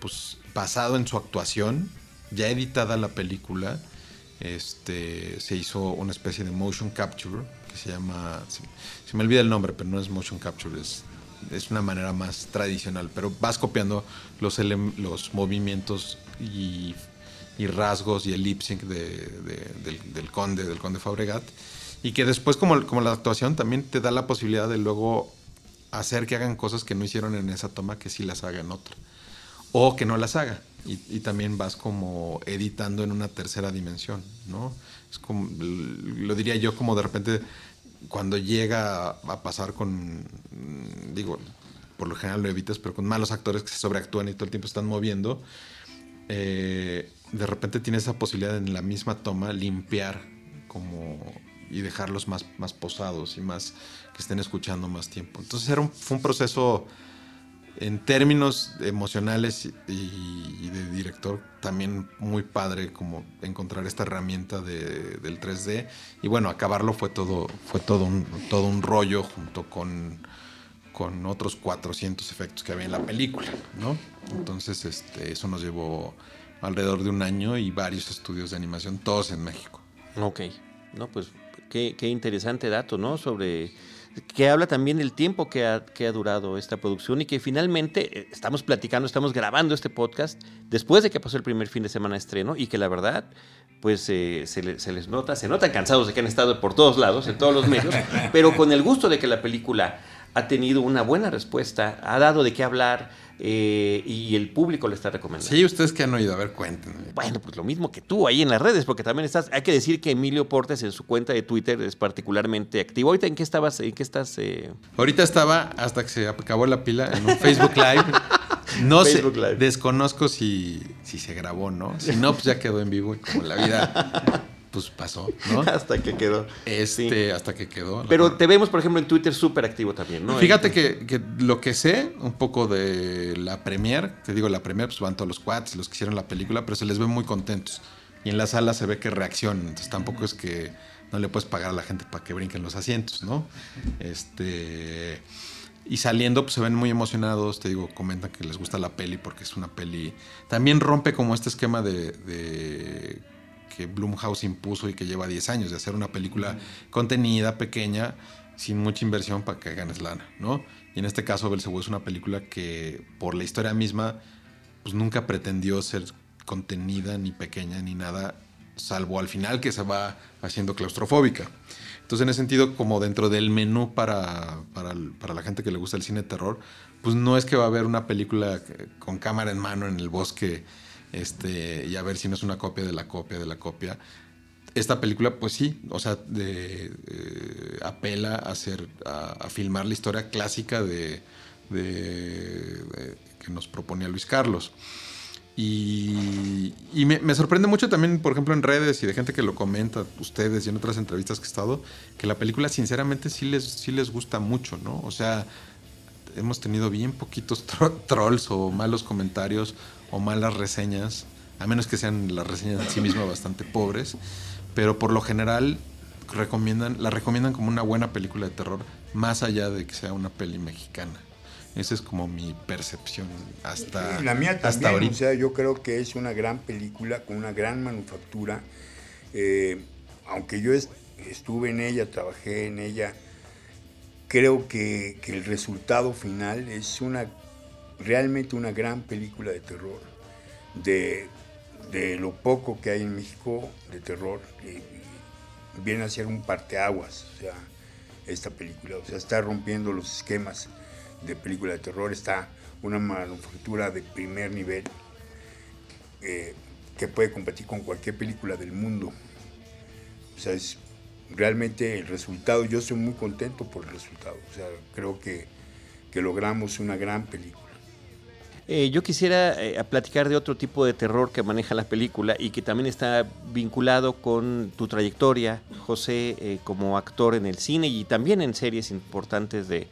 pues basado en su actuación, ya editada la película, este, se hizo una especie de motion capture que se llama, se, me olvida el nombre, pero no es motion capture, es, es una manera más tradicional, pero vas copiando los, los movimientos y, rasgos y el lip sync del, conde, del conde Fabregat, y que después como, como la actuación también te da la posibilidad de luego hacer que hagan cosas que no hicieron en esa toma, que sí las haga en otra, o que no las haga y, también vas como editando en una tercera dimensión, ¿no? Es como, lo diría yo como de repente cuando llega a pasar con, digo, por lo general lo evitas, pero con malos actores que se sobreactúan y todo el tiempo están moviendo, eh, de repente tienes esa posibilidad en la misma toma limpiar como y dejarlos más, más posados y más que estén escuchando más tiempo. Entonces era fue un proceso en términos emocionales y, de director, también muy padre como encontrar esta herramienta del 3D. Y bueno, acabarlo fue todo, fue todo un, todo un rollo junto con, con otros 400 efectos que había en la película, ¿no? Entonces, este, eso nos llevó alrededor de un año y varios estudios de animación, todos en México. Ok, no, pues qué, qué interesante dato, ¿no? Sobre que habla también del tiempo que ha, que ha durado esta producción y que finalmente eh, estamos platicando, estamos grabando este podcast después de que pasó el primer fin de semana de estreno y que la verdad, pues eh, se, se, les nota, se notan cansados de que han estado por todos lados, en todos los medios, *laughs* pero con el gusto de que la película ha tenido una buena respuesta, ha dado de qué hablar eh, y el público le está recomendando. Sí, ustedes que han oído, a ver, cuéntenme. Bueno, pues lo mismo que tú ahí en las redes, porque también estás, hay que decir que Emilio Portes en su cuenta de Twitter es particularmente activo. ¿Ahorita en qué estabas? ¿En qué estás? Eh? Ahorita estaba, hasta que se acabó la pila, en un Facebook Live. *laughs* No sé, desconozco si, si se grabó, ¿no? Si no, pues ya quedó en vivo y como la vida pues pasó, *laughs* ¿no? hasta que quedó. Este, hasta que quedó. Pero te vemos, por ejemplo, en Twitter súper activo también, ¿no? Fíjate que, lo que sé un poco de la premier, te digo, la premier, pues van todos los quads, los que hicieron la película, pero se les ve muy contentos. Y en la sala se ve que reaccionan, entonces tampoco es que no le puedes pagar a la gente para que brinquen los asientos, ¿no? Este... Y saliendo, pues se ven muy emocionados, te digo, comentan que les gusta la peli porque es una peli... También rompe como este esquema de que Blumhouse impuso y que lleva 10 años de hacer una película contenida, pequeña, sin mucha inversión para que ganes lana, ¿no? Y en este caso Belcebú es una película que por la historia misma pues nunca pretendió ser contenida ni pequeña ni nada, salvo al final que se va haciendo claustrofóbica. Entonces en ese sentido, como dentro del menú para, para, para la gente que le gusta el cine de terror, pues no es que va a haber una película con cámara en mano en el bosque este, y a ver si no es una copia de la copia de la copia. Esta película, pues sí, o sea, de, eh, apela a, hacer, a, filmar la historia clásica de, que nos proponía Luis Carlos. Y, me, sorprende mucho también, por ejemplo, en redes y de gente que lo comenta, ustedes y en otras entrevistas que he estado, que la película sinceramente sí les, sí les gusta mucho, ¿no? O sea, hemos tenido bien poquitos *laughs* trolls o malos comentarios o malas reseñas, a menos que sean las reseñas en sí mismas bastante pobres, pero por lo general recomiendan, la recomiendan como una buena película de terror, más allá de que sea una peli mexicana. Esa es como mi percepción hasta La mía también, o sea, yo creo que es una gran película con una gran manufactura. Eh, aunque yo estuve en ella, trabajé en ella, creo que, que el resultado final es una realmente una gran película de terror, de, lo poco que hay en México de terror, viene a ser un parteaguas, o sea, esta película, o sea, está rompiendo los esquemas de película de terror, está una manufactura de primer nivel eh, que puede competir con cualquier película del mundo. O sea, es realmente el resultado, yo soy muy contento por el resultado, o sea, creo que, que logramos una gran película. Eh, yo quisiera eh, platicar de otro tipo de terror que maneja la película y que también está vinculado con tu trayectoria, José, eh, como actor en el cine y también en series importantes de,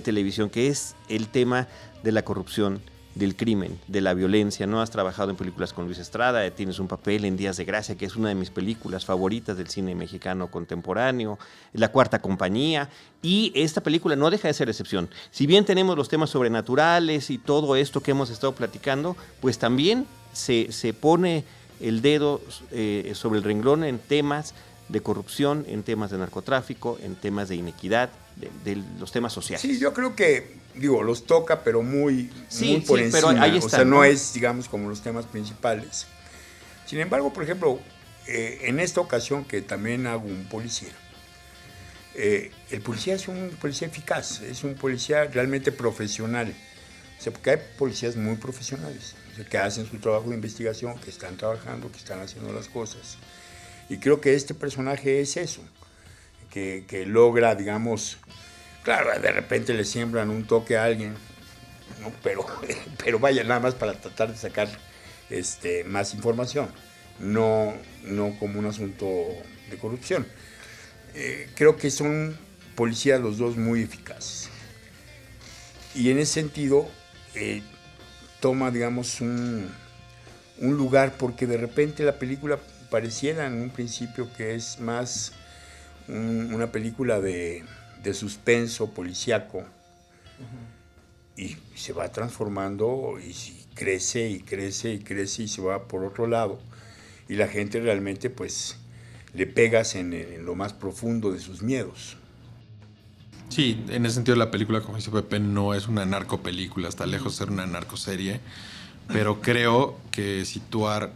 televisión, que es el tema de la corrupción del crimen, de la violencia, ¿no? Has trabajado en películas con Luis Estrada, tienes un papel en Días de Gracia, que es una de mis películas favoritas del cine mexicano contemporáneo, La Cuarta Compañía, y esta película no deja de ser excepción. Si bien tenemos los temas sobrenaturales y todo esto que hemos estado platicando, pues también se, se pone el dedo eh, sobre el renglón en temas de corrupción, en temas de narcotráfico, en temas de inequidad, de, los temas sociales. Sí, yo creo que, digo, los toca, pero muy, muy por encima. Pero ahí está, o sea, ¿no? es, digamos, como los temas principales. Sin embargo, por ejemplo, eh, en esta ocasión que también hago un policía, eh, el policía es un policía eficaz, es un policía realmente profesional. O sea, porque hay policías muy profesionales, que hacen su trabajo de investigación, que están trabajando, que están haciendo las cosas. Y creo que este personaje es eso, que, que logra, digamos, Claro, de repente le siembran un toque a alguien, pero, *laughs* pero vaya nada más para tratar de sacar este, más información, no, no como un asunto de corrupción. Eh, creo que son policías los dos muy eficaces. Y en ese sentido, eh, toma, digamos, un, un, lugar, porque de repente la película pareciera en un principio que es más una película de, de suspenso policíaco. Y se va transformando y crece y crece y crece y se va por otro lado. Y la gente realmente pues le pegas en, lo más profundo de sus miedos. Sí, en ese sentido la película, como dice Pepe, no es una narcopelícula, está lejos de ser una narcoserie, pero creo que situar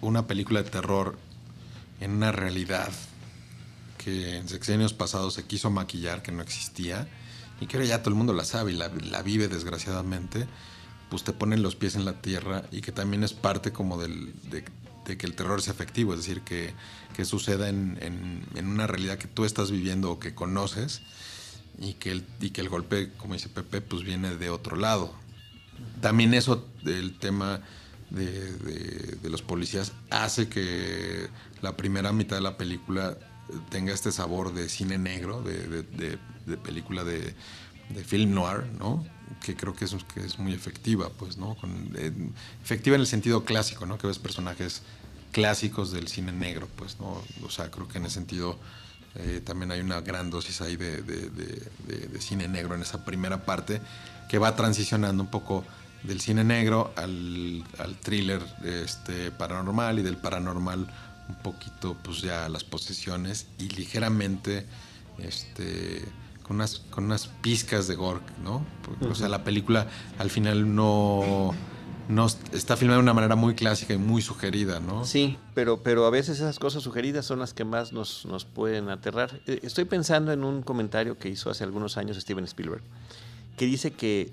una película de terror en una realidad que en sexenios pasados se quiso maquillar, que no existía, y que ahora ya todo el mundo la sabe y la, vive desgraciadamente, pues te ponen los pies en la tierra y que también es parte como del, de, que el terror sea efectivo, es decir, que, que suceda en, en, una realidad que tú estás viviendo o que conoces y que el, y que el golpe, como dice Pepe, pues viene de otro lado. También eso, el tema de, de los policías, hace que la primera mitad de la película tenga este sabor de cine negro, de, película de, film noir, ¿no? Que creo que es, que es muy efectiva, pues, ¿no? Eh, efectiva en el sentido clásico, ¿no? Que ves personajes clásicos del cine negro, pues, ¿no? O sea, creo que en ese sentido eh, también hay una gran dosis ahí de, cine negro en esa primera parte que va transicionando un poco del cine negro al, al thriller este, paranormal y del paranormal un poquito pues ya las posesiones y ligeramente este con unas, con unas pizcas de gore, ¿no? O sea, la película al final no, no está filmada de una manera muy clásica y muy sugerida, ¿no? Sí, pero, pero a veces esas cosas sugeridas son las que más nos, nos pueden aterrar. Eh, estoy pensando en un comentario que hizo hace algunos años Steven Spielberg, que dice que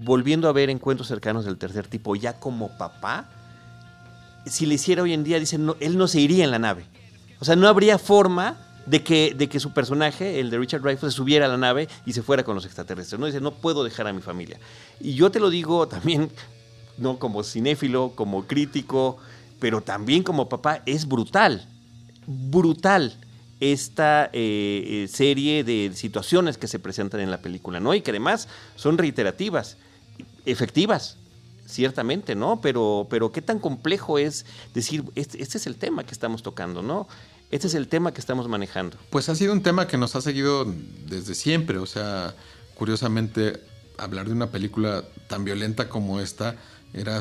volviendo a ver encuentros cercanos del tercer tipo ya como papá, si le hiciera hoy en día, dicen, no, él no se iría en la nave. O sea, no habría forma de que, de que su personaje, el de Richard Dreyfuss, subiera a la nave y se fuera con los extraterrestres. No dice, no puedo dejar a mi familia. Y yo te lo digo también, *laughs* no como cinéfilo, como crítico, pero también como papá, es brutal, brutal esta eh, eh, serie de situaciones que se presentan en la película, ¿no? Y que además son reiterativas, efectivas ciertamente, ¿no? Pero, pero qué tan complejo es decir, este, este, es el tema que estamos tocando, ¿no? Este es el tema que estamos manejando. Pues ha sido un tema que nos ha seguido desde siempre, o sea, curiosamente, hablar de una película tan violenta como esta era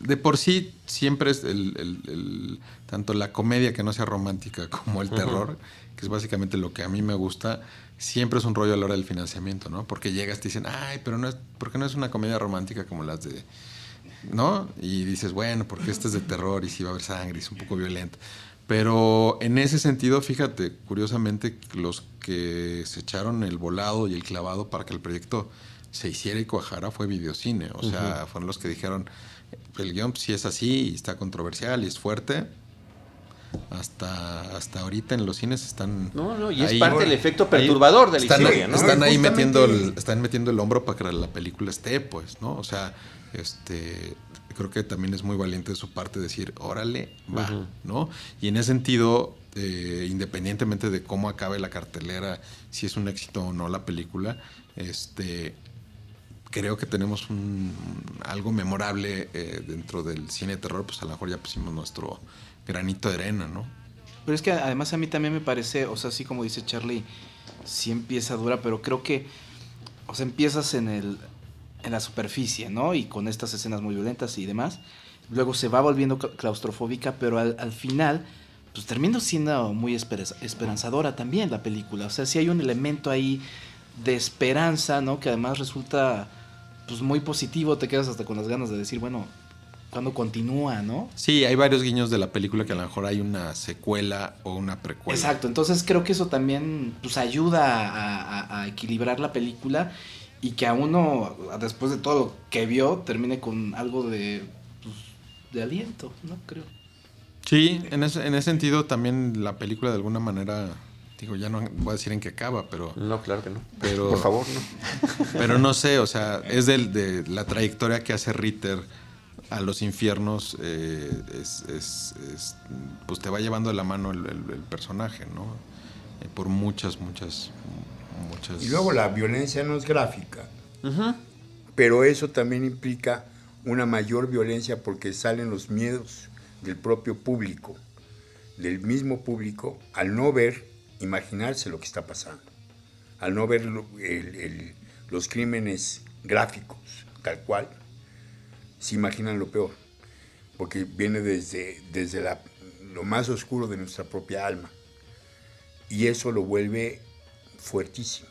de por sí siempre es el, tanto la comedia que no sea romántica como el terror, que es básicamente lo que a mí me gusta, siempre es un rollo a la hora del financiamiento, ¿no? Porque llegas y te dicen, ay, pero no es, ¿por qué no es una comedia romántica como las de ¿no? Y dices, bueno, porque este es de terror y si va a haber sangre y es un poco violenta. Pero en ese sentido, fíjate, curiosamente, los que se echaron el volado y el clavado para que el proyecto se hiciera y cuajara fue Videocine. O sea, fueron los que dijeron, el guion si es así y está controversial y es fuerte, hasta, hasta ahorita en los cines están. No, no, y es parte del efecto perturbador de la están, historia, ¿no? Están ahí metiendo el, están metiendo el hombro para que la película esté, pues, ¿no? O sea, este creo que también es muy valiente de su parte decir, órale, va, ¿no? Y en ese sentido, eh, independientemente de cómo acabe la cartelera, si es un éxito o no la película, este creo que tenemos un, algo memorable eh, dentro del cine de terror, pues a lo mejor ya pusimos nuestro granito de arena, ¿no? Pero es que además a mí también me parece, o sea, así como dice Charlie, sí empieza dura, pero creo que, o sea, empiezas en el en la superficie, ¿no? Y con estas escenas muy violentas y demás. Luego se va volviendo claustrofóbica, pero al, al final, pues termina siendo muy esperanzadora también la película. O sea, sí hay un elemento ahí de esperanza, ¿no? Que además resulta pues muy positivo, te quedas hasta con las ganas de decir, bueno, cuando continúa, ¿no? Sí, hay varios guiños de la película que a lo mejor hay una secuela o una precuela. Exacto, entonces creo que eso también pues ayuda a, equilibrar la película y que a uno, después de todo lo que vio, termine con algo de, pues, de aliento, ¿no? Creo. Sí, en ese, en ese sentido también la película de alguna manera Digo, ya no voy a decir en qué acaba, pero... No, claro que no. Pero, Por favor, no. *laughs* Pero no sé, o sea, es de la trayectoria que hace Ritter a los infiernos, eh, es, pues te va llevando de la mano el, personaje, ¿no? Eh, por muchas, muchas, muchas... Y luego la violencia no es gráfica, pero eso también implica una mayor violencia porque salen los miedos del propio público, del mismo público, al no ver imaginarse lo que está pasando, al no ver los crímenes gráficos tal cual, se imaginan lo peor, porque viene desde, desde lo más oscuro de nuestra propia alma, y eso lo vuelve fuertísimo.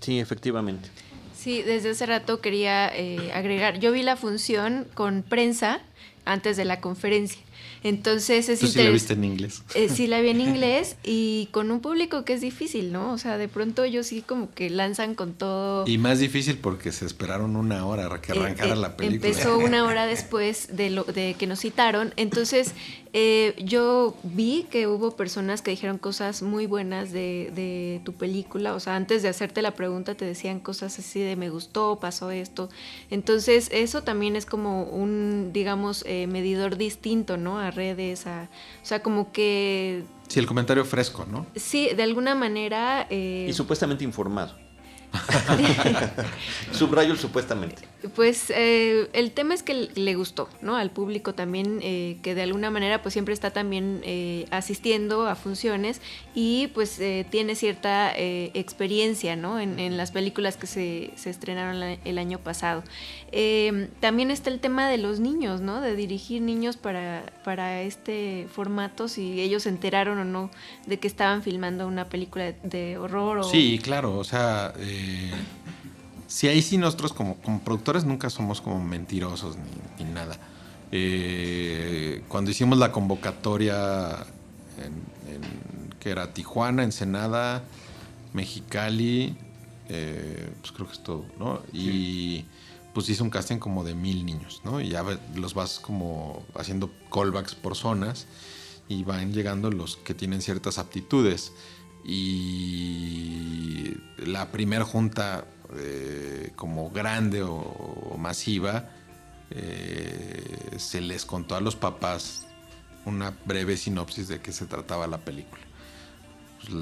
Sí, efectivamente. Sí, desde hace rato quería eh, agregar, yo vi la función con prensa antes de la conferencia entonces es ¿Tú sí la viste en inglés? Eh, sí la vi en *laughs* inglés y con un público que es difícil, ¿no? O sea, de pronto ellos sí como que lanzan con todo. Y más difícil porque se esperaron una hora que eh, arrancara eh, la película. Empezó una hora *laughs* después de, lo, de que nos citaron. Entonces eh, yo vi que hubo personas que dijeron cosas muy buenas de, de, tu película, o sea, antes de hacerte la pregunta te decían cosas así de me gustó, pasó esto. Entonces eso también es como un, digamos, eh, medidor distinto, ¿no? A redes, a, o sea, como que... Sí, el comentario fresco, ¿no? Sí, de alguna manera... Eh, y supuestamente informado. *laughs* Subrayo supuestamente. Pues eh, el tema es que le gustó, ¿no? Al público también, eh, que de alguna manera pues siempre está también eh, asistiendo a funciones y pues tiene cierta experiencia, ¿no? En, las películas que se, se estrenaron el año pasado. también está el tema de los niños, ¿no? De dirigir niños para, para este formato, si ellos se enteraron o no de que estaban filmando una película de horror. O... Sí, claro, o sea si ahí sí nosotros como, productores nunca somos como mentirosos ni, nada. Eh, cuando hicimos la convocatoria en, que era Tijuana, Ensenada, Mexicali, eh, pues creo que es todo, ¿no? Y pues hice un casting como de mil niños, ¿no? Y ya los vas como haciendo callbacks por zonas y van llegando los que tienen ciertas aptitudes. Y la primera junta eh, como grande o, masiva, eh, se les contó a los papás una breve sinopsis de qué se trataba la película. Pues,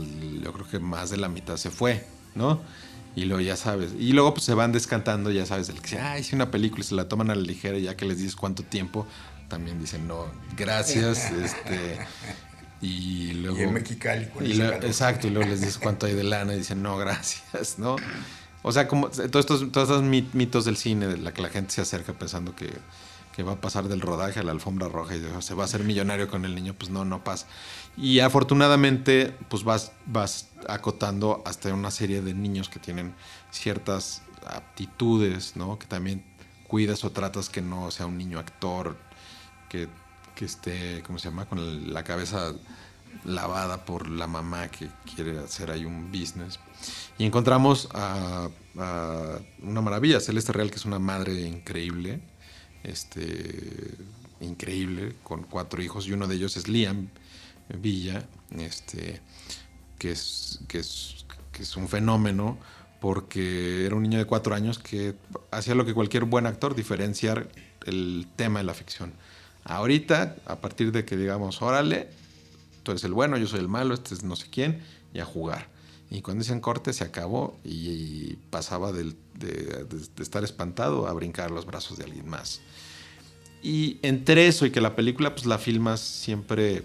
yo creo que más de la mitad se fue, ¿no? Y luego ya sabes, y luego pues se van descantando, ya sabes, el que dice, ah, hice una película y se la toman a la ligera, ya que les dices cuánto tiempo, también dicen, no, gracias, *laughs* este, y luego... Y en Mexicali. exacto, y luego les dices cuánto hay de lana y dicen, no, gracias, ¿no? O sea, como todos estos, todos estos mitos del cine, de la que la gente se acerca pensando que, va a pasar del rodaje a la alfombra roja y se va a hacer millonario con el niño, pues no, no pasa. Y afortunadamente, pues vas, vas acotando hasta una serie de niños que tienen ciertas aptitudes, ¿no? Que también cuidas o tratas que no sea un niño actor, que, que esté, ¿cómo se llama? Con la cabeza lavada por la mamá que quiere hacer ahí un business. Y encontramos a, una maravilla, Celeste Real, que es una madre increíble, este, increíble, con cuatro hijos, y uno de ellos es Liam Villa, este, que, es, que, es, que es un fenómeno porque era un niño de cuatro años que hacía lo que cualquier buen actor, diferenciar el tema de la ficción. Ahorita, a partir de que digamos, órale, tú eres el bueno, yo soy el malo, este es no sé quién, y a jugar. Y cuando dicen corte se acabó y, pasaba de, estar espantado a brincar los brazos de alguien más. Y entre eso y que la película pues la filmas siempre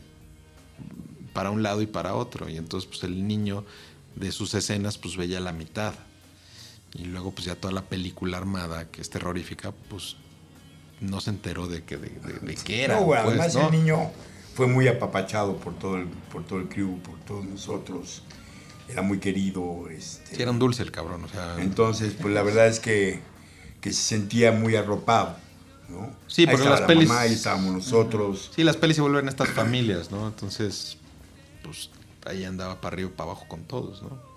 para un lado y para otro. Y entonces pues el niño de sus escenas pues veía la mitad. Y luego pues ya toda la película armada, que es terrorífica, pues no se enteró de, que, de, qué era. No, pues, además el niño fue muy apapachado por todo el, por todo el crew, por todos nosotros. Era muy querido. Este, sí, era un dulce el cabrón. O sea, entonces, pues la verdad es que, que se sentía muy arropado. ¿no? Sí, porque las pelis. ahí estábamos nosotros. Sí, las pelis se vuelven estas familias, ¿no? Entonces, pues ahí andaba para arriba y para abajo con todos, ¿no?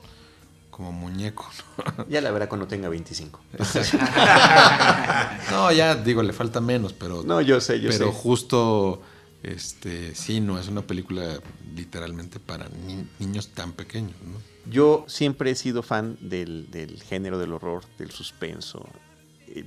Como muñeco, ¿no? *laughs* Ya la verá cuando tenga 25. *laughs* no, ya digo, le falta menos, pero. No, yo sé, yo sé. Pero justo, este, sí, no, es una película literalmente para niños tan pequeños, ¿no? Yo siempre he sido fan del, del género del horror, del suspenso,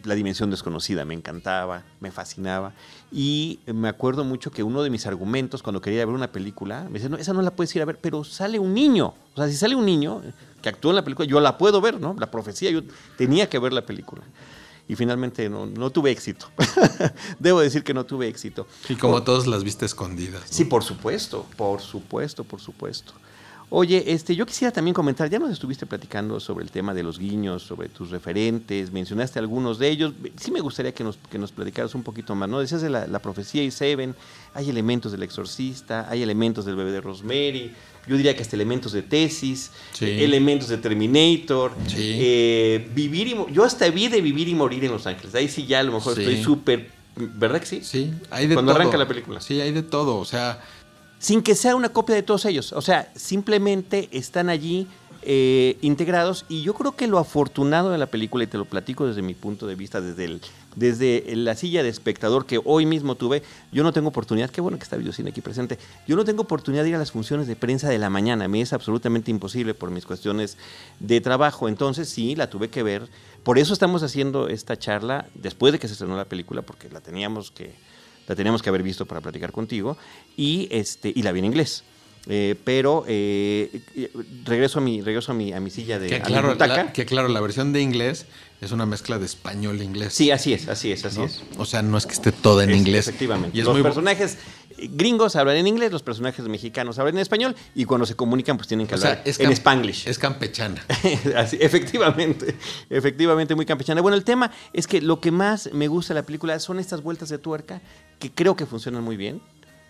la dimensión desconocida me encantaba, me fascinaba. Y me acuerdo mucho que uno de mis argumentos cuando quería ver una película, me decía, no, esa no la puedes ir a ver, pero sale un niño. O sea, si sale un niño que actúa en la película, yo la puedo ver, ¿no? La profecía, yo tenía que ver la película. Y finalmente no, no tuve éxito. *laughs* Debo decir que no tuve éxito. Y como todos las viste escondidas. Sí, por supuesto, por supuesto, por supuesto. Oye, este, yo quisiera también comentar, ya nos estuviste platicando sobre el tema de los guiños, sobre tus referentes, mencionaste algunos de ellos. Sí me gustaría que nos, que nos platicaras un poquito más, ¿no? Decías de la, profecía y Seven, hay elementos del exorcista, hay elementos del bebé de Rosemary, yo diría que hasta elementos de tesis, elementos de Terminator, eh, vivir y yo hasta vi de vivir y morir en Los Ángeles. Ahí sí ya a lo mejor estoy súper, ¿verdad que sí? Sí, hay de Cuando arranca la película. Sí, hay de todo, o sea, sin que sea una copia de todos ellos. O sea, simplemente están allí eh, integrados y yo creo que lo afortunado de la película, y te lo platico desde mi punto de vista, desde, el, desde la silla de espectador que hoy mismo tuve, yo no tengo oportunidad, qué bueno que está Videocine aquí presente, yo no tengo oportunidad de ir a las funciones de prensa de la mañana, me es absolutamente imposible por mis cuestiones de trabajo, entonces sí, la tuve que ver, por eso estamos haciendo esta charla después de que se estrenó la película, porque la teníamos que la teníamos que haber visto para platicar contigo, y, este, y la vi en inglés. Eh, pero eh, regreso a mi regreso a mi, a mi silla de que claro, la, que claro, la versión de inglés es una mezcla de español e inglés. Sí, así es, así es, así es. O sea, no es que esté toda en inglés. Efectivamente. Y los personajes gringos hablan en inglés, los personajes mexicanos hablan en español y cuando se comunican pues tienen que hablar en spanglish. Es campechana. *laughs* efectivamente, efectivamente muy campechana. Bueno, el tema es que lo que más me gusta de la película son estas vueltas de tuerca que creo que funcionan muy bien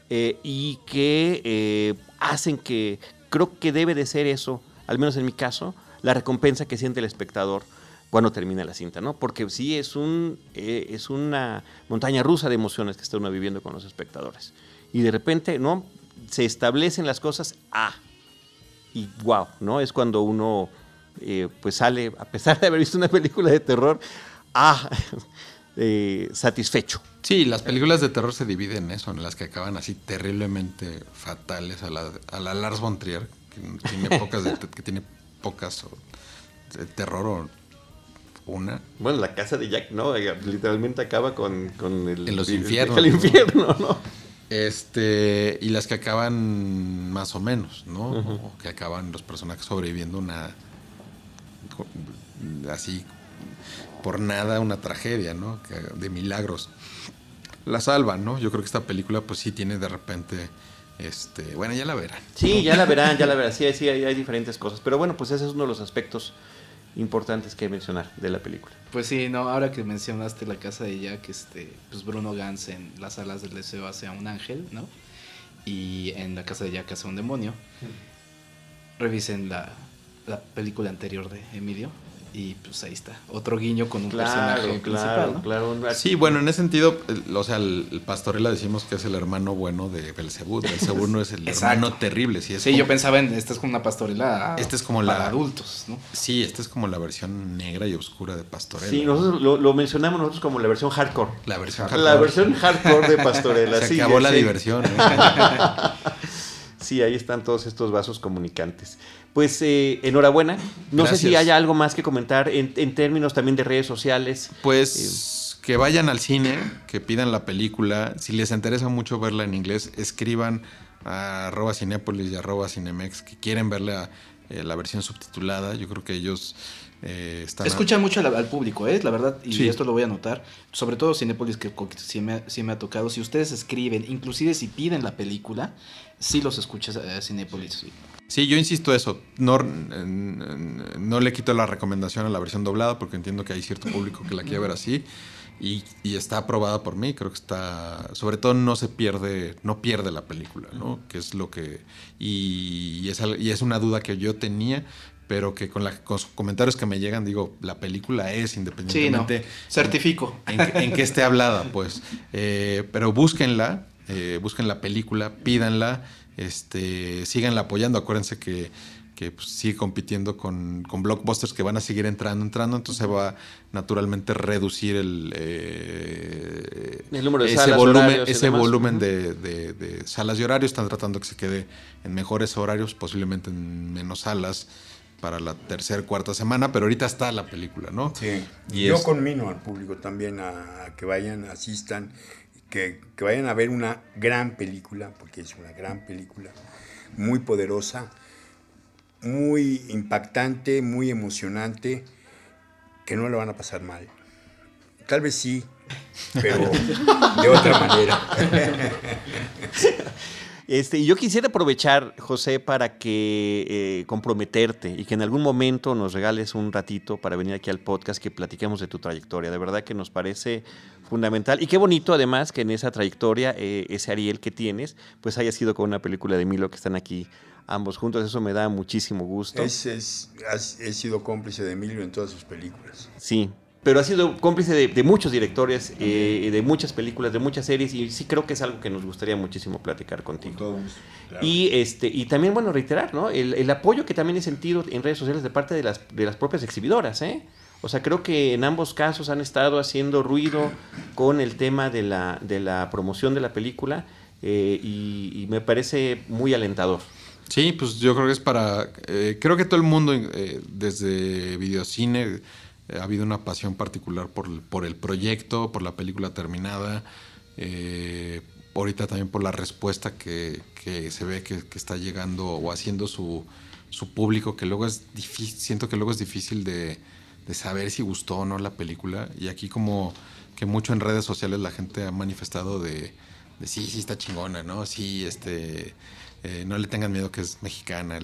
eh, y que eh, hacen que creo que debe de ser eso, al menos en mi caso, la recompensa que siente el espectador cuando termina la cinta, ¿no? Porque sí es un eh, es una montaña rusa de emociones que está uno viviendo con los espectadores. Y de repente, ¿no? Se establecen las cosas ah y wow, ¿no? Es cuando uno pues sale, a pesar de haber visto una película de terror, ah, satisfecho. Sí, las películas de terror se dividen en eso, en las que acaban así terriblemente fatales a la, a la Lars von Trier, que tiene pocas, de, que tiene pocas de terror o una. Bueno, la casa de Jack, ¿no? Literalmente acaba con, con el... En los infiernos. El infierno, ¿no? Este, y las que acaban más o menos, ¿no? o que acaban los personajes sobreviviendo una... así por nada una tragedia, ¿no? De milagros la salvan, ¿no? Yo creo que esta película pues sí tiene de repente... Este, bueno, ya la verán. Sí, ya la verán, ya la verán. Sí, sí hay, diferentes cosas. Pero bueno, pues ese es uno de los aspectos importantes que mencionar de la película. Pues sí, no, ahora que mencionaste la casa de Jack, este, pues Bruno Gans en las alas del deseo hace a un ángel, ¿no? Y en la casa de Jack hace a un demonio. Revisen la, la película anterior de Emilio, y pues ahí está, otro guiño con un personaje claro, Claro, Sí, bueno, en ese sentido, o sea, el, Pastorela decimos que es el hermano bueno de Belcebú. Belcebú no es el *laughs* hermano terrible. Sí, sí yo pensaba en, esta es como una Pastorela este es como para la, adultos, ¿no? Sí, esta es como la versión negra y oscura de Pastorela. Sí, nosotros lo, mencionamos nosotros como la versión hardcore. La versión hardcore. La versión hardcore de Pastorela, *laughs* Se acabó la diversión. ¿eh? *laughs* sí, ahí están todos estos vasos comunicantes. Pues eh, enhorabuena. No sé si haya algo más que comentar en, términos también de redes sociales. Pues eh, que vayan al cine, que pidan la película. Si les interesa mucho verla en inglés, escriban a arroba cinepolis y arroba cinemex que quieren verla eh, la versión subtitulada. Yo creo que ellos eh, están... Escuchan mucho al, público, ¿eh? la verdad, y esto lo voy a notar. Sobre todo Cinepolis, que sí me, me, ha tocado. Si ustedes escriben, inclusive si piden la película, sí los escucha a Cinepolis. Sí. Yo insisto eso. No, no le quito la recomendación a la versión doblada porque entiendo que hay cierto público que la quiere ver así. Y, está aprobada por mí, creo que está, sobre todo no se pierde, no pierde la película, ¿no? Que es lo que, y, es, y es una duda que yo tenía, pero que con, la, con los comentarios que me llegan, digo, la película es independientemente. Certifico. En, que esté hablada, pues. Eh, pero búsquenla, eh, busquen la película, pídanla, este, síganla apoyando. Acuérdense que que pues, sigue compitiendo con, blockbusters que van a seguir entrando, entrando, entonces se va naturalmente reducir el, eh, el número de ese salas, volumen, ese volumen de, salas y horarios. Están tratando que se quede en mejores horarios, posiblemente en menos salas para la tercera, cuarta semana, pero ahorita está la película, ¿no? Sí. Y Yo conmino al público también a, que vayan, asistan, que, que vayan a ver una gran película, porque es una gran película, muy poderosa muy impactante, muy emocionante, que no lo van a pasar mal. Tal vez sí, pero *laughs* de otra manera. *laughs* Este, yo quisiera aprovechar, José, para que eh, comprometerte y que en algún momento nos regales un ratito para venir aquí al podcast que platiquemos de tu trayectoria. De verdad que nos parece fundamental. Y qué bonito, además, que en esa trayectoria, eh, ese Ariel que tienes, pues haya sido con una película de Milo que están aquí ambos juntos. Eso me da muchísimo gusto. Es, he sido cómplice de Emilio en todas sus películas. Sí, pero ha sido cómplice de, muchos directores, eh, de muchas películas, de muchas series, y sí creo que es algo que nos gustaría muchísimo platicar contigo. Y este y también, bueno, reiterar, ¿no? El, apoyo que también he sentido en redes sociales de parte de las, de las propias exhibidoras, ¿eh? O sea, creo que en ambos casos han estado haciendo ruido con el tema de la, de la promoción de la película eh, y me parece muy alentador. Sí, pues yo creo que es para... Eh, creo que todo el mundo, eh, desde videocine, ha habido una pasión particular por, el proyecto, por la película terminada, ahorita también por la respuesta que, se ve que, está llegando o haciendo su, su, público, que luego es difícil, siento que luego es difícil de, saber si gustó o no la película. Y aquí como que mucho en redes sociales la gente ha manifestado de sí, sí está chingona, ¿no? Sí, este eh, no le tengan miedo que es mexicana,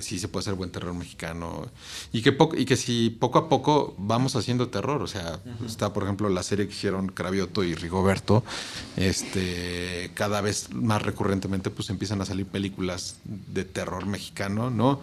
sí se puede hacer buen terror mexicano. Y que, y que si poco a poco vamos haciendo terror, o sea, está por ejemplo la serie que hicieron Cravioto y Rigoberto, este, cada vez más recurrentemente pues empiezan a salir películas de terror mexicano, ¿no?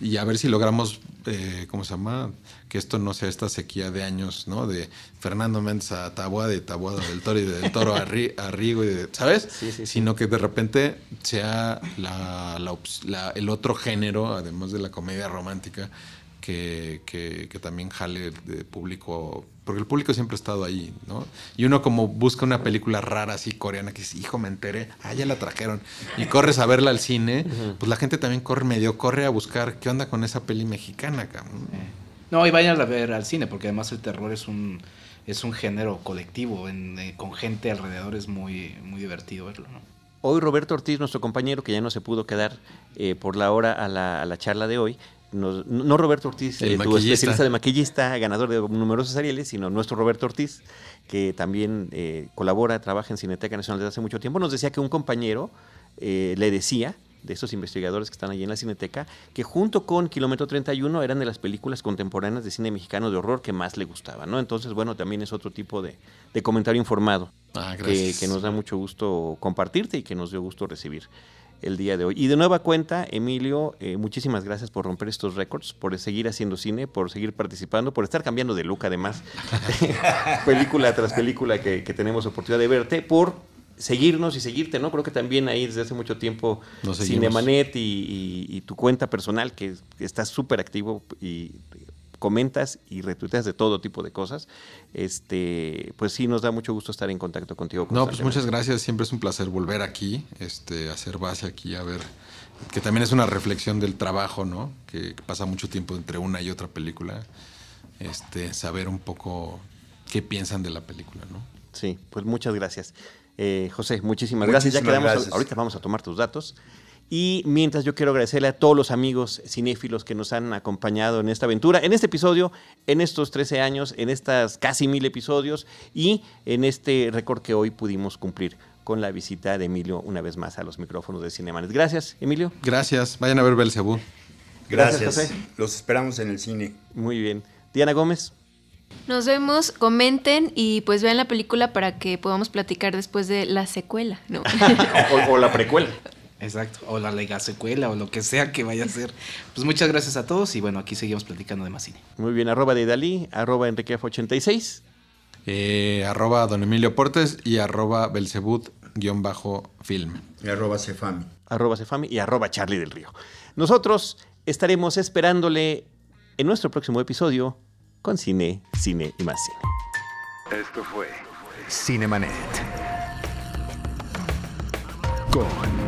Y a ver si logramos, eh, ¿cómo se llama? Que esto no sea esta sequía de años, ¿no? De Fernando Méndez a Taboada, de Taboada del Toro y del Toro a, Rigo, y de, ¿sabes? Sí, sí, Sino que de repente sea la, la, el otro género, además de la comedia romántica, que, que, también jale de público, porque el público siempre ha estado ahí, ¿no? Y uno como busca una película rara así coreana que dice, hijo, me enteré, ah, ya la trajeron, y corres a verla al cine, pues la gente también corre medio, corre a buscar qué onda con esa peli mexicana, cabrón. Eh. No, y vayan a ver al cine, porque además el terror es un es un género colectivo, eh, con gente alrededor es muy, muy divertido verlo, ¿no? Hoy Roberto Ortiz, nuestro compañero, que ya no se pudo quedar eh, por la hora a la, a la charla de hoy, no Roberto Ortiz, eh, tu especialista de maquillista, ganador de numerosos Arieles, sino nuestro Roberto Ortiz, que también eh, colabora, trabaja en Cineteca Nacional desde hace mucho tiempo, nos decía que un compañero eh, le decía, de estos investigadores que están allí en la Cineteca, que junto con Kilómetro 31 eran de las películas contemporáneas de cine mexicano de horror que más le gustaban, ¿no? Entonces, bueno, también es otro tipo de, comentario informado ah, que, que nos da mucho gusto compartirte y que nos dio gusto recibir el día de hoy. Y de nueva cuenta, Emilio, eh, muchísimas gracias por romper estos récords, por seguir haciendo cine, por seguir participando, por estar cambiando de look además, *laughs* película tras película que, tenemos oportunidad de verte, por seguirnos y seguirte, ¿no? Creo que también ahí desde hace mucho tiempo Cinemanet y, y, tu cuenta personal, que, que estás súper activo y comentas y retuiteas de todo tipo de cosas, este, pues sí nos da mucho gusto estar en contacto contigo. No, pues muchas gracias, siempre es un placer volver aquí, este, hacer base aquí, a ver, que también es una reflexión del trabajo, ¿no? Que, pasa mucho tiempo entre una y otra película, este, saber un poco qué piensan de la película, ¿no? Sí, pues muchas gracias. Eh, José, muchísimas, gracias. Ya quedamos, ahorita vamos a tomar tus datos Y mientras yo quiero agradecerle a todos los amigos cinéfilos que nos han acompañado en esta aventura, en este episodio, en estos 13 años, en estas casi mil episodios y en este récord que hoy pudimos cumplir con la visita de Emilio una vez más a los micrófonos de Cinemanes. Gracias, Emilio. Gracias. Vayan a ver Belcebú. Gracias, Gracias José. Los esperamos en el cine. Muy bien. Diana Gómez. Nos vemos, comenten y pues vean la película para que podamos platicar después de la secuela, ¿no? *laughs* o, la precuela. Exacto, o la lega secuela o lo que sea que vaya a ser. Pues muchas gracias a todos y bueno, aquí seguimos platicando de más cine. Muy bien, arroba de Dalí, arroba enriquef86. Eh, arroba don Emilio Portes y arroba belcebut-film. Y arroba Cefami. Arroba Cefami y arroba Charlie del Río. Nosotros estaremos esperándole en nuestro próximo episodio con cine, cine y más cine. Esto fue Cinemanet. Con